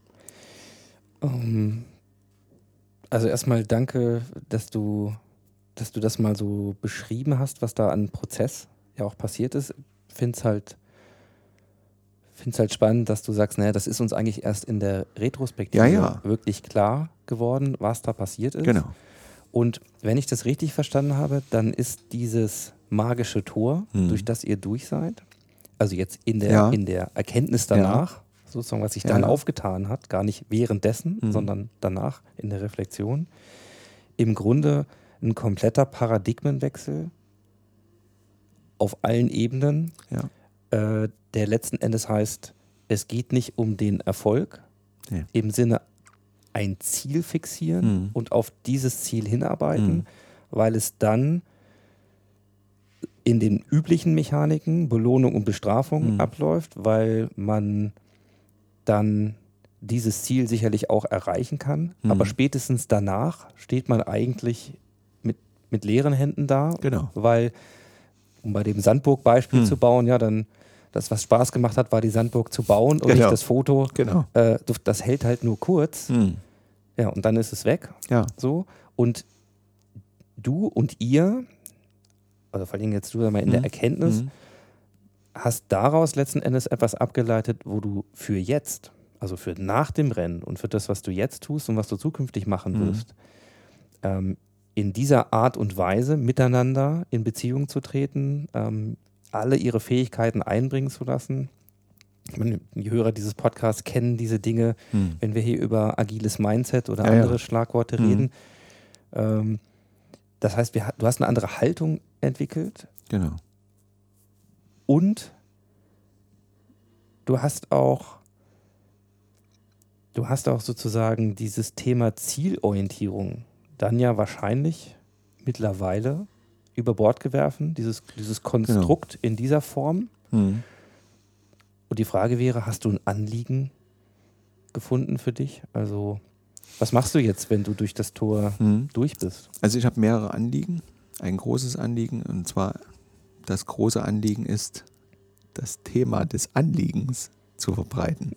Ähm, also erstmal danke, dass du, dass du das mal so beschrieben hast, was da an Prozess ja auch passiert ist. Finde es halt, find's halt spannend, dass du sagst, naja, das ist uns eigentlich erst in der Retrospektive Ja, ja. wirklich klar geworden, was da passiert ist. Genau. Und wenn ich das richtig verstanden habe, dann ist dieses magische Tor, Mhm. durch das ihr durch seid, also jetzt in der, Ja. in der Erkenntnis danach, sozusagen, was sich Ja. dann aufgetan hat, gar nicht währenddessen, Mhm. sondern danach in der Reflexion, im Grunde ein kompletter Paradigmenwechsel auf allen Ebenen, Ja. äh, der letzten Endes heißt, es geht nicht um den Erfolg Nee. im Sinne ein Ziel fixieren Mhm. und auf dieses Ziel hinarbeiten, Mhm. weil es dann in den üblichen Mechaniken Belohnung und Bestrafung Mhm. abläuft, weil man dann dieses Ziel sicherlich auch erreichen kann. Mhm. Aber spätestens danach steht man eigentlich mit, mit leeren Händen da, Genau. weil, um bei dem Sandburg-Beispiel Mhm. zu bauen, ja, dann das, was Spaß gemacht hat, war die Sandburg zu bauen und Genau. nicht das Foto. Genau. Äh, das hält halt nur kurz. Mhm. Ja, und dann ist es weg. Ja. So. Und du und ihr, also vor allem jetzt du mal in der Mhm. Erkenntnis, Mhm. hast daraus letzten Endes etwas abgeleitet, wo du für jetzt, also für nach dem Rennen und für das, was du jetzt tust und was du zukünftig machen Mhm. wirst, ähm, in dieser Art und Weise miteinander in Beziehung zu treten, ähm, alle ihre Fähigkeiten einbringen zu lassen. Ich meine, Die Hörer dieses Podcasts kennen diese Dinge, Mhm. wenn wir hier über agiles Mindset oder Ja, ja. andere Schlagworte Mhm. reden. Ähm, das heißt, wir, du hast eine andere Haltung entwickelt Genau. und du hast auch du hast auch sozusagen dieses Thema Zielorientierung dann ja wahrscheinlich mittlerweile über Bord gewerfen, dieses, dieses Konstrukt in dieser Form. Mhm. Und die Frage wäre, hast du ein Anliegen gefunden für dich? Also, was machst du jetzt, wenn du durch das Tor Mhm. durch bist? Also ich habe mehrere Anliegen. Ein großes Anliegen und zwar das große Anliegen ist, das Thema des Anliegens zu verbreiten.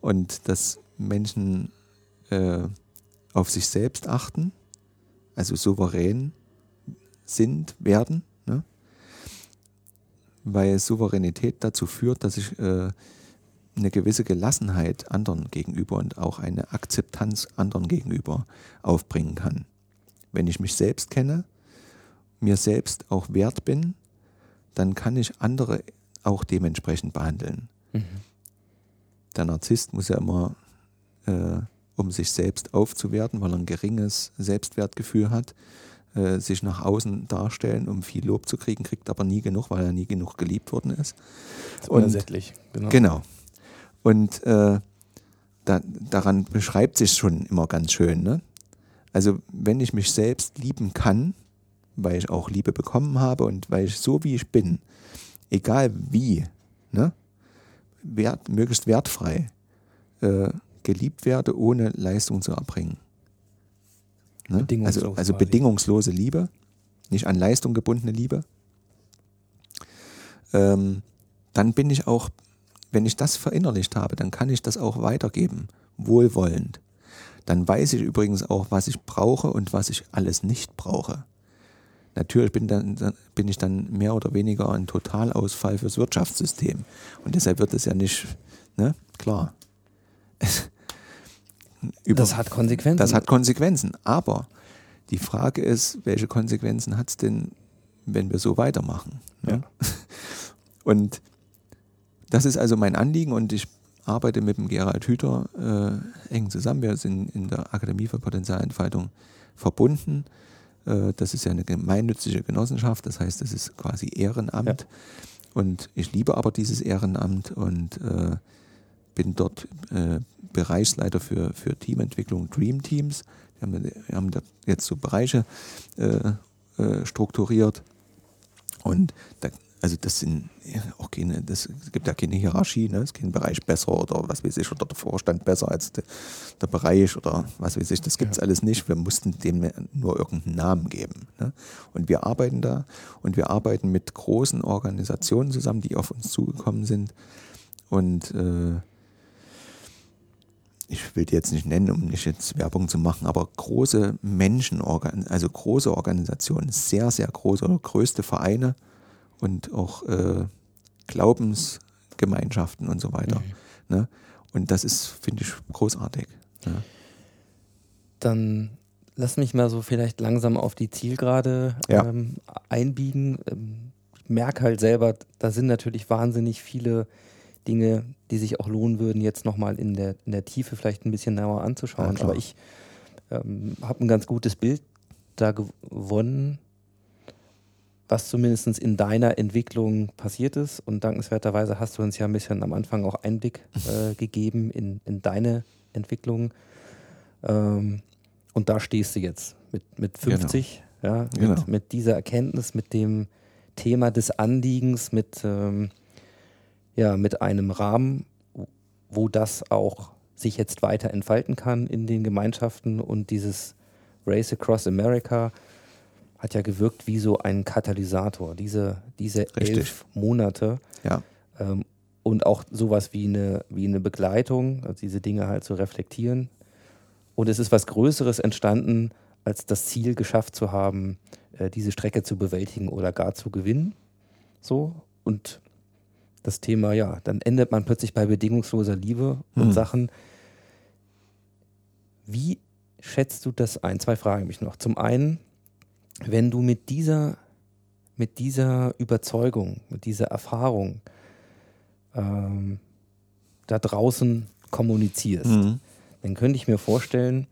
Und das Menschen äh, auf sich selbst achten, also souverän sind, werden, ne? weil Souveränität dazu führt, dass ich äh, eine gewisse Gelassenheit anderen gegenüber und auch eine Akzeptanz anderen gegenüber aufbringen kann. Wenn ich mich selbst kenne, mir selbst auch wert bin, dann kann ich andere auch dementsprechend behandeln. Mhm. Der Narzisst muss ja immer, äh, um sich selbst aufzuwerten, weil er ein geringes Selbstwertgefühl hat, äh, sich nach außen darstellen, um viel Lob zu kriegen, kriegt aber nie genug, weil er nie genug geliebt worden ist. Das ist unersättlich. Genau. Genau. Und äh, da, daran beschreibt sich schon immer ganz schön. Ne? Also wenn ich mich selbst lieben kann, weil ich auch Liebe bekommen habe und weil ich so wie ich bin, egal wie, ne, wert, möglichst wertfrei äh, geliebt werde, ohne Leistung zu erbringen. Ne? Bedingungslos Also, also bedingungslose Liebe, nicht an Leistung gebundene Liebe. Ähm, dann bin ich auch, wenn ich das verinnerlicht habe, dann kann ich das auch weitergeben, wohlwollend. Dann weiß ich übrigens auch, was ich brauche und was ich alles nicht brauche. Natürlich bin, dann, bin ich dann mehr oder weniger ein Totalausfall fürs Wirtschaftssystem. Und deshalb wird es ja nicht, ne, klar. Über- Das hat Konsequenzen. das hat Konsequenzen. Aber die Frage ist, welche Konsequenzen hat es denn, wenn wir so weitermachen? Ne? Und das ist also mein Anliegen und ich arbeite mit dem Gerald Hüther äh, eng zusammen. Wir sind in der Akademie für Potenzialentfaltung verbunden. Äh, das ist ja eine gemeinnützige Genossenschaft, das heißt, das ist quasi Ehrenamt. Und ich liebe aber dieses Ehrenamt und äh, bin dort äh, Bereichsleiter für, für Teamentwicklung Dream Teams. Wir haben, wir haben da jetzt so Bereiche äh, äh, strukturiert. Und da, also das sind ja auch keine, das gibt ja keine Hierarchie, ne? Es ist kein Bereich besser oder was weiß ich, oder der Vorstand besser als de, der Bereich oder was weiß ich, das gibt es alles nicht. Wir mussten dem nur irgendeinen Namen geben. Ne? Und wir arbeiten da und wir arbeiten mit großen Organisationen zusammen, die auf uns zugekommen sind. Und äh, ich will die jetzt nicht nennen, um nicht jetzt Werbung zu machen, aber große Menschen, also große Organisationen, sehr, sehr große oder größte Vereine und auch äh, Glaubensgemeinschaften und so weiter. Ne? Und das ist, finde ich, großartig. Ne? Dann lass mich mal so vielleicht langsam auf die Zielgerade Ja. ähm, einbiegen. Ähm, ich merke halt selber, da sind natürlich wahnsinnig viele Dinge, die sich auch lohnen würden, jetzt nochmal in der, in der Tiefe vielleicht ein bisschen genauer anzuschauen. Ja. Aber ich ähm, habe ein ganz gutes Bild da gewonnen, was zumindest in deiner Entwicklung passiert ist. Und dankenswerterweise hast du uns ja ein bisschen am Anfang auch Einblick äh, gegeben in, in deine Entwicklung. Ähm, und da stehst du jetzt mit, mit 50, ja, mit, Genau. mit dieser Erkenntnis, mit dem Thema des Anliegens, mit, ähm, ja, mit einem Rahmen, wo das auch sich jetzt weiter entfalten kann in den Gemeinschaften und dieses Race Across America hat ja gewirkt wie so ein Katalysator. Diese, diese Richtig. elf Monate Ja, ähm, und auch sowas wie eine, wie eine Begleitung, also diese Dinge halt zu reflektieren. Und es ist was Größeres entstanden, als das Ziel geschafft zu haben, äh, diese Strecke zu bewältigen oder gar zu gewinnen. So. Und das Thema, ja, dann endet man plötzlich bei bedingungsloser Liebe und Hm. Sachen. Wie schätzt du das ein? Zwei Fragen mich noch. Zum einen, wenn du mit dieser, mit dieser Überzeugung, mit dieser Erfahrung ähm, da draußen kommunizierst, Mhm. dann könnte ich mir vorstellen,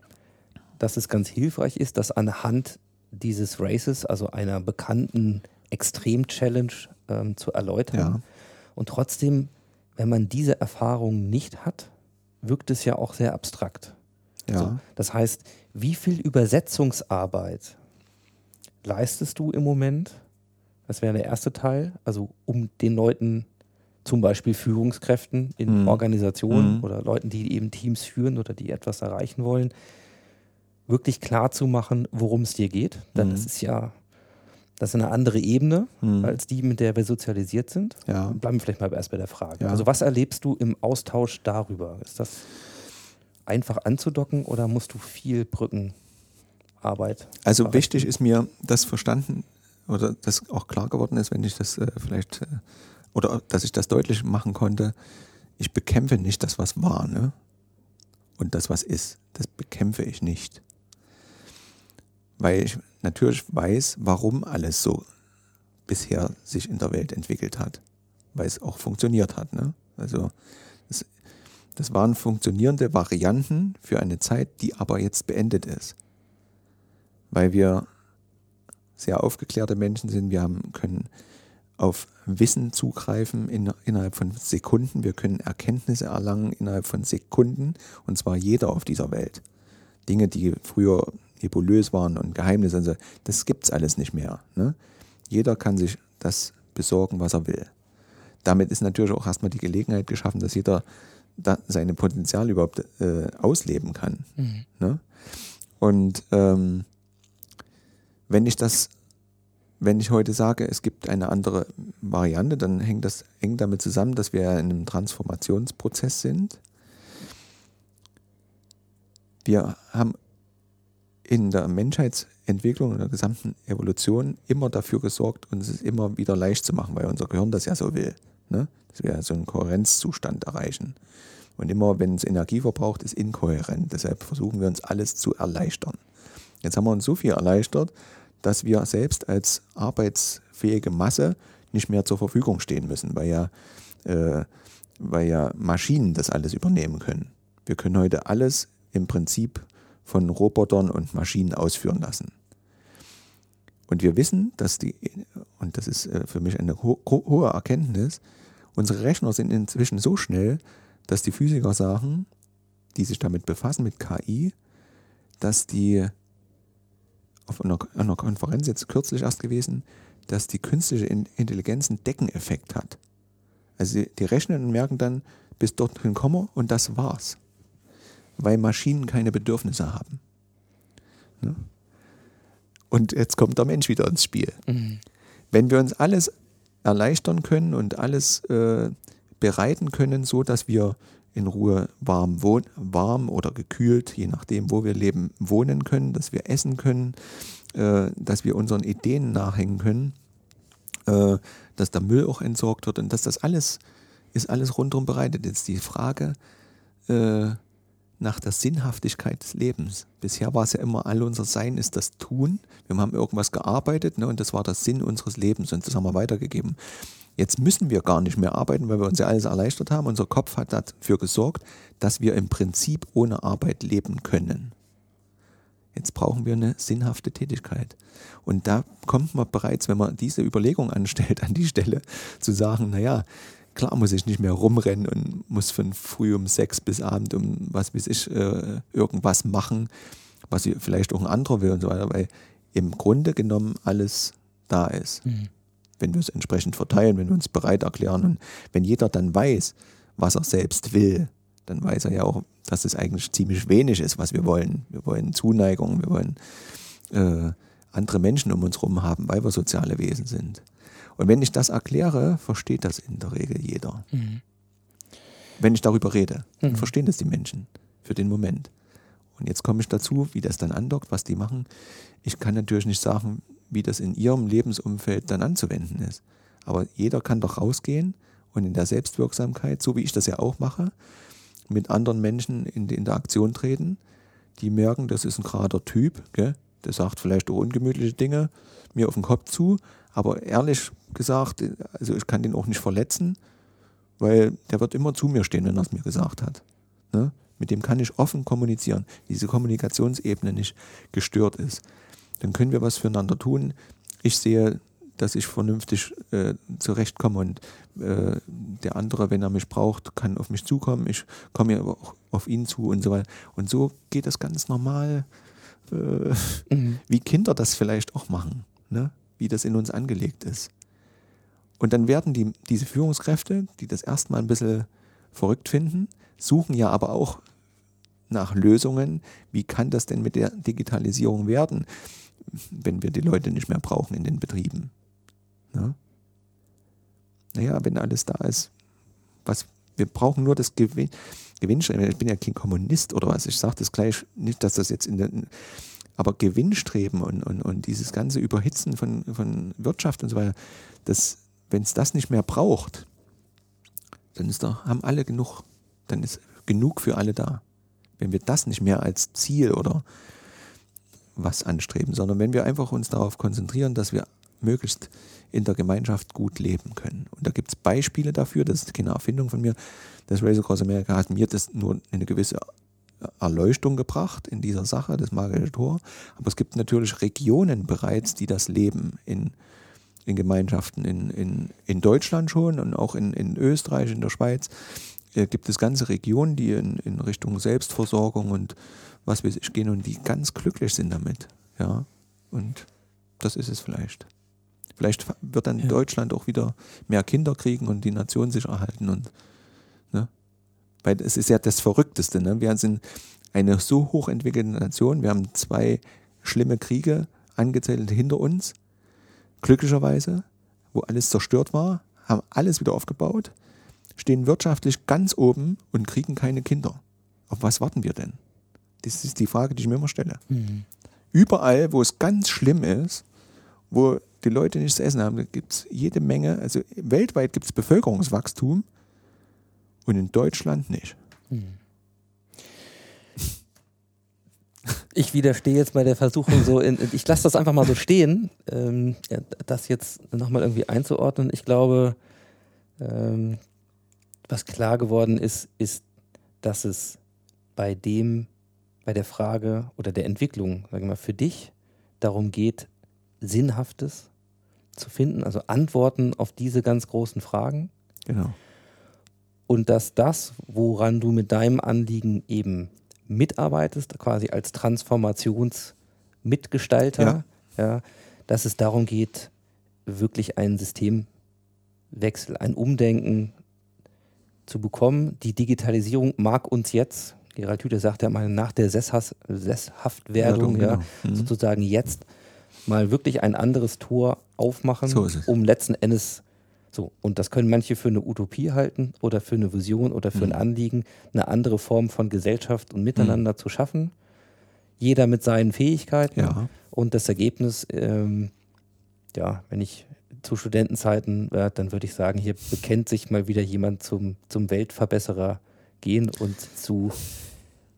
dass es ganz hilfreich ist, das anhand dieses Races, also einer bekannten Extrem-Challenge, ähm, zu erläutern. Ja. Und trotzdem, wenn man diese Erfahrung nicht hat, wirkt es ja auch sehr abstrakt. ja. So, das heißt, wie viel Übersetzungsarbeit leistest du im Moment? Das wäre der erste Teil, also um den Leuten, zum Beispiel Führungskräften in Mhm. Organisationen Mhm. oder Leuten, die eben Teams führen oder die etwas erreichen wollen, wirklich klar zu machen, worum es dir geht. Denn Mhm. das ist ja, das ist eine andere Ebene Mhm. als die, mit der wir sozialisiert sind. Ja. Bleiben wir vielleicht mal erst bei der Frage. Ja. Also was erlebst du im Austausch darüber? Ist das einfach anzudocken oder musst du viel Brückenarbeit? Also verrichten? wichtig ist mir, das verstanden oder das auch klar geworden ist, wenn ich das äh, vielleicht äh, oder dass ich das deutlich machen konnte. Ich bekämpfe nicht das, was war, ne? Und das, was ist, das bekämpfe ich nicht. Weil ich natürlich weiß, warum alles so bisher sich in der Welt entwickelt hat. Weil es auch funktioniert hat. Ne? Also das, das waren funktionierende Varianten für eine Zeit, die aber jetzt beendet ist. Weil wir sehr aufgeklärte Menschen sind. Wir haben, können auf Wissen zugreifen in, innerhalb von Sekunden. Wir können Erkenntnisse erlangen innerhalb von Sekunden. Und zwar jeder auf dieser Welt. Dinge, die früher nebulös waren und Geheimnisse, und so, das gibt es alles nicht mehr. Ne? Jeder kann sich das besorgen, was er will. Damit ist natürlich auch erstmal die Gelegenheit geschaffen, dass jeder da seine Potenziale überhaupt äh, ausleben kann. Ne? Und ähm, wenn ich das, wenn ich heute sage, es gibt eine andere Variante, dann hängt das eng damit zusammen, dass wir in einem Transformationsprozess sind. Wir haben in der Menschheitsentwicklung und der gesamten Evolution immer dafür gesorgt, uns es immer wieder leicht zu machen, weil unser Gehirn das ja so will. Ne? Dass wir so einen Kohärenzzustand erreichen. Und immer, wenn es Energie verbraucht, ist inkohärent. Deshalb versuchen wir uns alles zu erleichtern. Jetzt haben wir uns so viel erleichtert, dass wir selbst als arbeitsfähige Masse nicht mehr zur Verfügung stehen müssen, weil ja, äh, weil ja Maschinen das alles übernehmen können. Wir können heute alles im Prinzip von Robotern und Maschinen ausführen lassen. Und wir wissen, dass die, und das ist äh, für mich eine ho hohe Erkenntnis, unsere Rechner sind inzwischen so schnell, dass die Physiker sagen, die sich damit befassen, mit KI, dass die auf einer, einer Konferenz jetzt kürzlich erst gewesen, dass die künstliche Intelligenz einen Deckeneffekt hat. Also die, die rechnen und merken dann, bis dorthin kommen und das war's. Weil Maschinen keine Bedürfnisse haben. Ne? Und jetzt kommt der Mensch wieder ins Spiel. Wenn wir uns alles erleichtern können und alles äh, bereiten können, so dass wir in Ruhe warm, wohn warm oder gekühlt, je nachdem, wo wir leben, wohnen können, dass wir essen können, äh, dass wir unseren Ideen nachhängen können, äh, dass der Müll auch entsorgt wird und dass das alles ist alles rundherum bereitet. Jetzt die Frage äh, nach der Sinnhaftigkeit des Lebens. Bisher war es ja immer, all unser Sein ist das Tun. Wir haben irgendwas gearbeitet ne, und das war der Sinn unseres Lebens und das haben wir weitergegeben. Jetzt müssen wir gar nicht mehr arbeiten, weil wir uns ja alles erleichtert haben. Unser Kopf hat dafür gesorgt, dass wir im Prinzip ohne Arbeit leben können. Jetzt brauchen wir eine sinnhafte Tätigkeit. Und da kommt man bereits, wenn man diese Überlegung anstellt, an die Stelle zu sagen, naja, klar muss ich nicht mehr rumrennen und muss von früh um sechs bis abend um was weiß ich äh, irgendwas machen, was vielleicht auch ein anderer will und so weiter, weil im Grunde genommen alles da ist. Mhm. Wenn wir es entsprechend verteilen, wenn wir uns bereit erklären und wenn jeder dann weiß, was er selbst will, dann weiß er ja auch, dass es eigentlich ziemlich wenig ist, was wir wollen. Wir wollen Zuneigung, wir wollen äh, andere Menschen um uns herum haben, weil wir soziale Wesen sind. Und wenn ich das erkläre, versteht das in der Regel jeder. Mhm. Wenn ich darüber rede, dann Mhm. verstehen das die Menschen für den Moment. Und jetzt komme ich dazu, wie das dann andockt, was die machen. Ich kann natürlich nicht sagen, wie das in ihrem Lebensumfeld dann anzuwenden ist. Aber jeder kann doch rausgehen und in der Selbstwirksamkeit, so wie ich das ja auch mache, mit anderen Menschen in die Interaktion treten, die merken, das ist ein gerader Typ, gell? der sagt vielleicht auch ungemütliche Dinge mir auf den Kopf zu, aber ehrlich gesagt, also ich kann den auch nicht verletzen, weil der wird immer zu mir stehen, wenn er es mir gesagt hat. Ne? Mit dem kann ich offen kommunizieren, diese Kommunikationsebene nicht gestört ist. Dann können wir was füreinander tun. Ich sehe, dass ich vernünftig äh, zurechtkomme und äh, der andere, wenn er mich braucht, kann auf mich zukommen. Ich komme ja auch auf ihn zu und so weiter. Und so geht das ganz normal, äh, Mhm. wie Kinder das vielleicht auch machen, ne? wie das in uns angelegt ist. Und dann werden die, diese Führungskräfte, die das erstmal ein bisschen verrückt finden, suchen ja aber auch nach Lösungen, wie kann das denn mit der Digitalisierung werden, wenn wir die Leute nicht mehr brauchen in den Betrieben. Ne? Naja, wenn alles da ist, was Wir brauchen nur das Gewinn, Gewinnstreben. Ich bin ja kein Kommunist oder was. Ich sage das gleich nicht, dass das jetzt in der. Aber Gewinnstreben und, und, und dieses ganze Überhitzen von, von Wirtschaft und so weiter, wenn es das nicht mehr braucht, dann ist da, haben alle genug. Dann ist genug für alle da. Wenn wir das nicht mehr als Ziel oder was anstreben, sondern wenn wir einfach uns darauf konzentrieren, dass wir möglichst in der Gemeinschaft gut leben können. Und da gibt es Beispiele dafür, das ist keine Erfindung von mir. Das Race Across America hat mir das nur eine gewisse Erleuchtung gebracht in dieser Sache, das magische Tor. Aber es gibt natürlich Regionen bereits, die das leben in, in Gemeinschaften. In, in, in Deutschland schon und auch in, in Österreich, in der Schweiz äh, gibt es ganze Regionen, die in, in Richtung Selbstversorgung und was weiß ich gehen und die ganz glücklich sind damit. Ja, und das ist es vielleicht. Vielleicht wird dann ja. Deutschland auch wieder mehr Kinder kriegen und die Nation sich erhalten und ne? Weil es ist ja das Verrückteste. Ne? Wir sind eine so hochentwickelte Nation. Wir haben zwei schlimme Kriege angezettelt hinter uns. Glücklicherweise, wo alles zerstört war, haben alles wieder aufgebaut, stehen wirtschaftlich ganz oben und kriegen keine Kinder. Auf was warten wir denn? Das ist die Frage, die ich mir immer stelle. Mhm. Überall, wo es ganz schlimm ist, wo die Leute nichts zu essen haben, gibt es jede Menge, also weltweit gibt es Bevölkerungswachstum und in Deutschland nicht. Mhm. Ich widerstehe jetzt bei der Versuchung so, in, ich lasse das einfach mal so stehen, ähm, das jetzt nochmal irgendwie einzuordnen. Ich glaube, ähm, was klar geworden ist, ist, dass es bei dem, bei der Frage oder der Entwicklung, sagen wir mal, für dich darum geht, Sinnhaftes zu finden, also Antworten auf diese ganz großen Fragen. Genau. Und dass das, woran du mit deinem Anliegen eben mitarbeitest, quasi als Transformationsmitgestalter, ja. ja, dass es darum geht, wirklich einen Systemwechsel, ein Umdenken zu bekommen. Die Digitalisierung mag uns jetzt, Gerald Hüther sagt ja mal, nach der Sesshaft Sesshaftwerdung, ja, genau. mhm. sozusagen jetzt mal wirklich ein anderes Tor aufmachen, so um letzten Endes so, und das können manche für eine Utopie halten oder für eine Vision oder für mhm. ein Anliegen, eine andere Form von Gesellschaft und Miteinander mhm. zu schaffen. Jeder mit seinen Fähigkeiten. Ja. Und das Ergebnis, ähm, ja, wenn ich zu Studentenzeiten werde, dann würde ich sagen, hier bekennt sich mal wieder jemand zum, zum Weltverbesserer gehen und zu,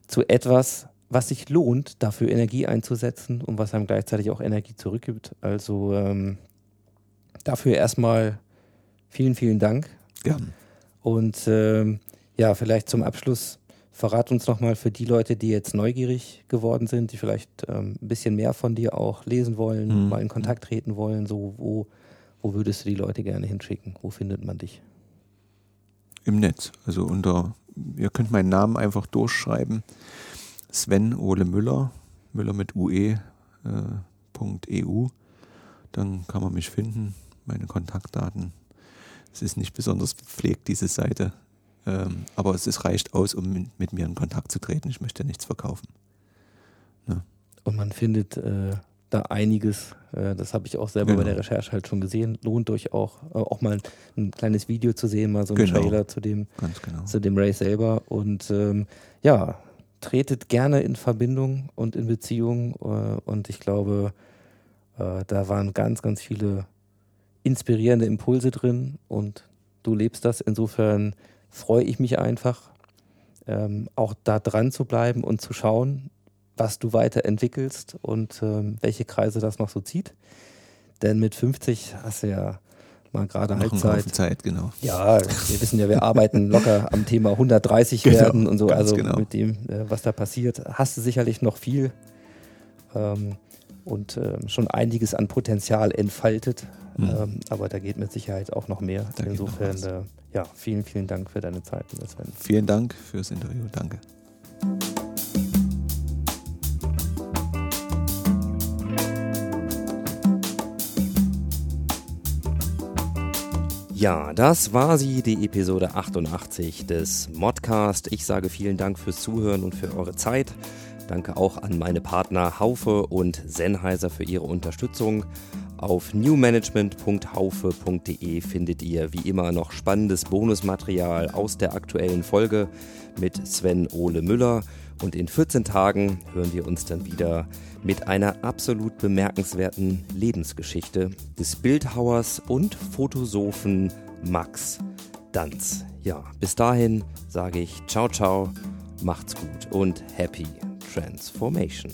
zu etwas, was sich lohnt, dafür Energie einzusetzen und was einem gleichzeitig auch Energie zurückgibt. Also ähm, dafür erstmal vielen, vielen Dank. Ja. Und ähm, ja, vielleicht zum Abschluss verrat uns nochmal für die Leute, die jetzt neugierig geworden sind, die vielleicht ähm, ein bisschen mehr von dir auch lesen wollen, mhm. mal in Kontakt treten wollen, so wo, wo würdest du die Leute gerne hinschicken? Wo findet man dich? Im Netz. Also unter, ihr könnt meinen Namen einfach durchschreiben. Sven Ole Müller, Müller mit UE.eu. Äh, Dann kann man mich finden, meine Kontaktdaten. Es ist nicht besonders gepflegt, diese Seite. Ähm, aber es ist, reicht aus, um mit, mit, mir in Kontakt zu treten. Ich möchte nichts verkaufen. Ne? Und man findet äh, da einiges. Äh, das habe ich auch selber genau. bei der Recherche halt schon gesehen. Lohnt euch auch, äh, auch mal ein kleines Video zu sehen, mal so ein genau. Trailer zu dem, genau. zu dem Race selber. Und ähm, ja, tretet gerne in Verbindung und in Beziehung. Äh, und ich glaube, da waren ganz, ganz viele inspirierende Impulse drin und du lebst das. Insofern freue ich mich einfach, ähm, auch da dran zu bleiben und zu schauen, was du weiterentwickelst und ähm, welche Kreise das noch so zieht. Denn mit 50 hast du ja mal gerade Halbzeit. Zeit, genau. Ja, wir wissen ja, wir arbeiten locker am Thema 130 genau, werden und so. Also genau. mit dem, äh, was da passiert, hast du sicherlich noch viel ähm, und ähm, schon einiges an Potenzial entfaltet. Mhm. Ähm, aber da geht mit Sicherheit auch noch mehr. Da Insofern, äh, ja, vielen, vielen Dank für deine Zeit. Vielen Dank fürs Interview. Danke. Ja, das war sie, die Episode 88 des Modcast. Ich sage vielen Dank fürs Zuhören und für eure Zeit. Danke auch an meine Partner Haufe und Sennheiser für ihre Unterstützung. Auf newmanagement.haufe.de findet ihr wie immer noch spannendes Bonusmaterial aus der aktuellen Folge mit Sven Ole Müller. Und in 14 Tagen hören wir uns dann wieder mit einer absolut bemerkenswerten Lebensgeschichte des Bildhauers und Photosophen Max Danz. Ja, bis dahin sage ich ciao ciao, macht's gut und happy transformation.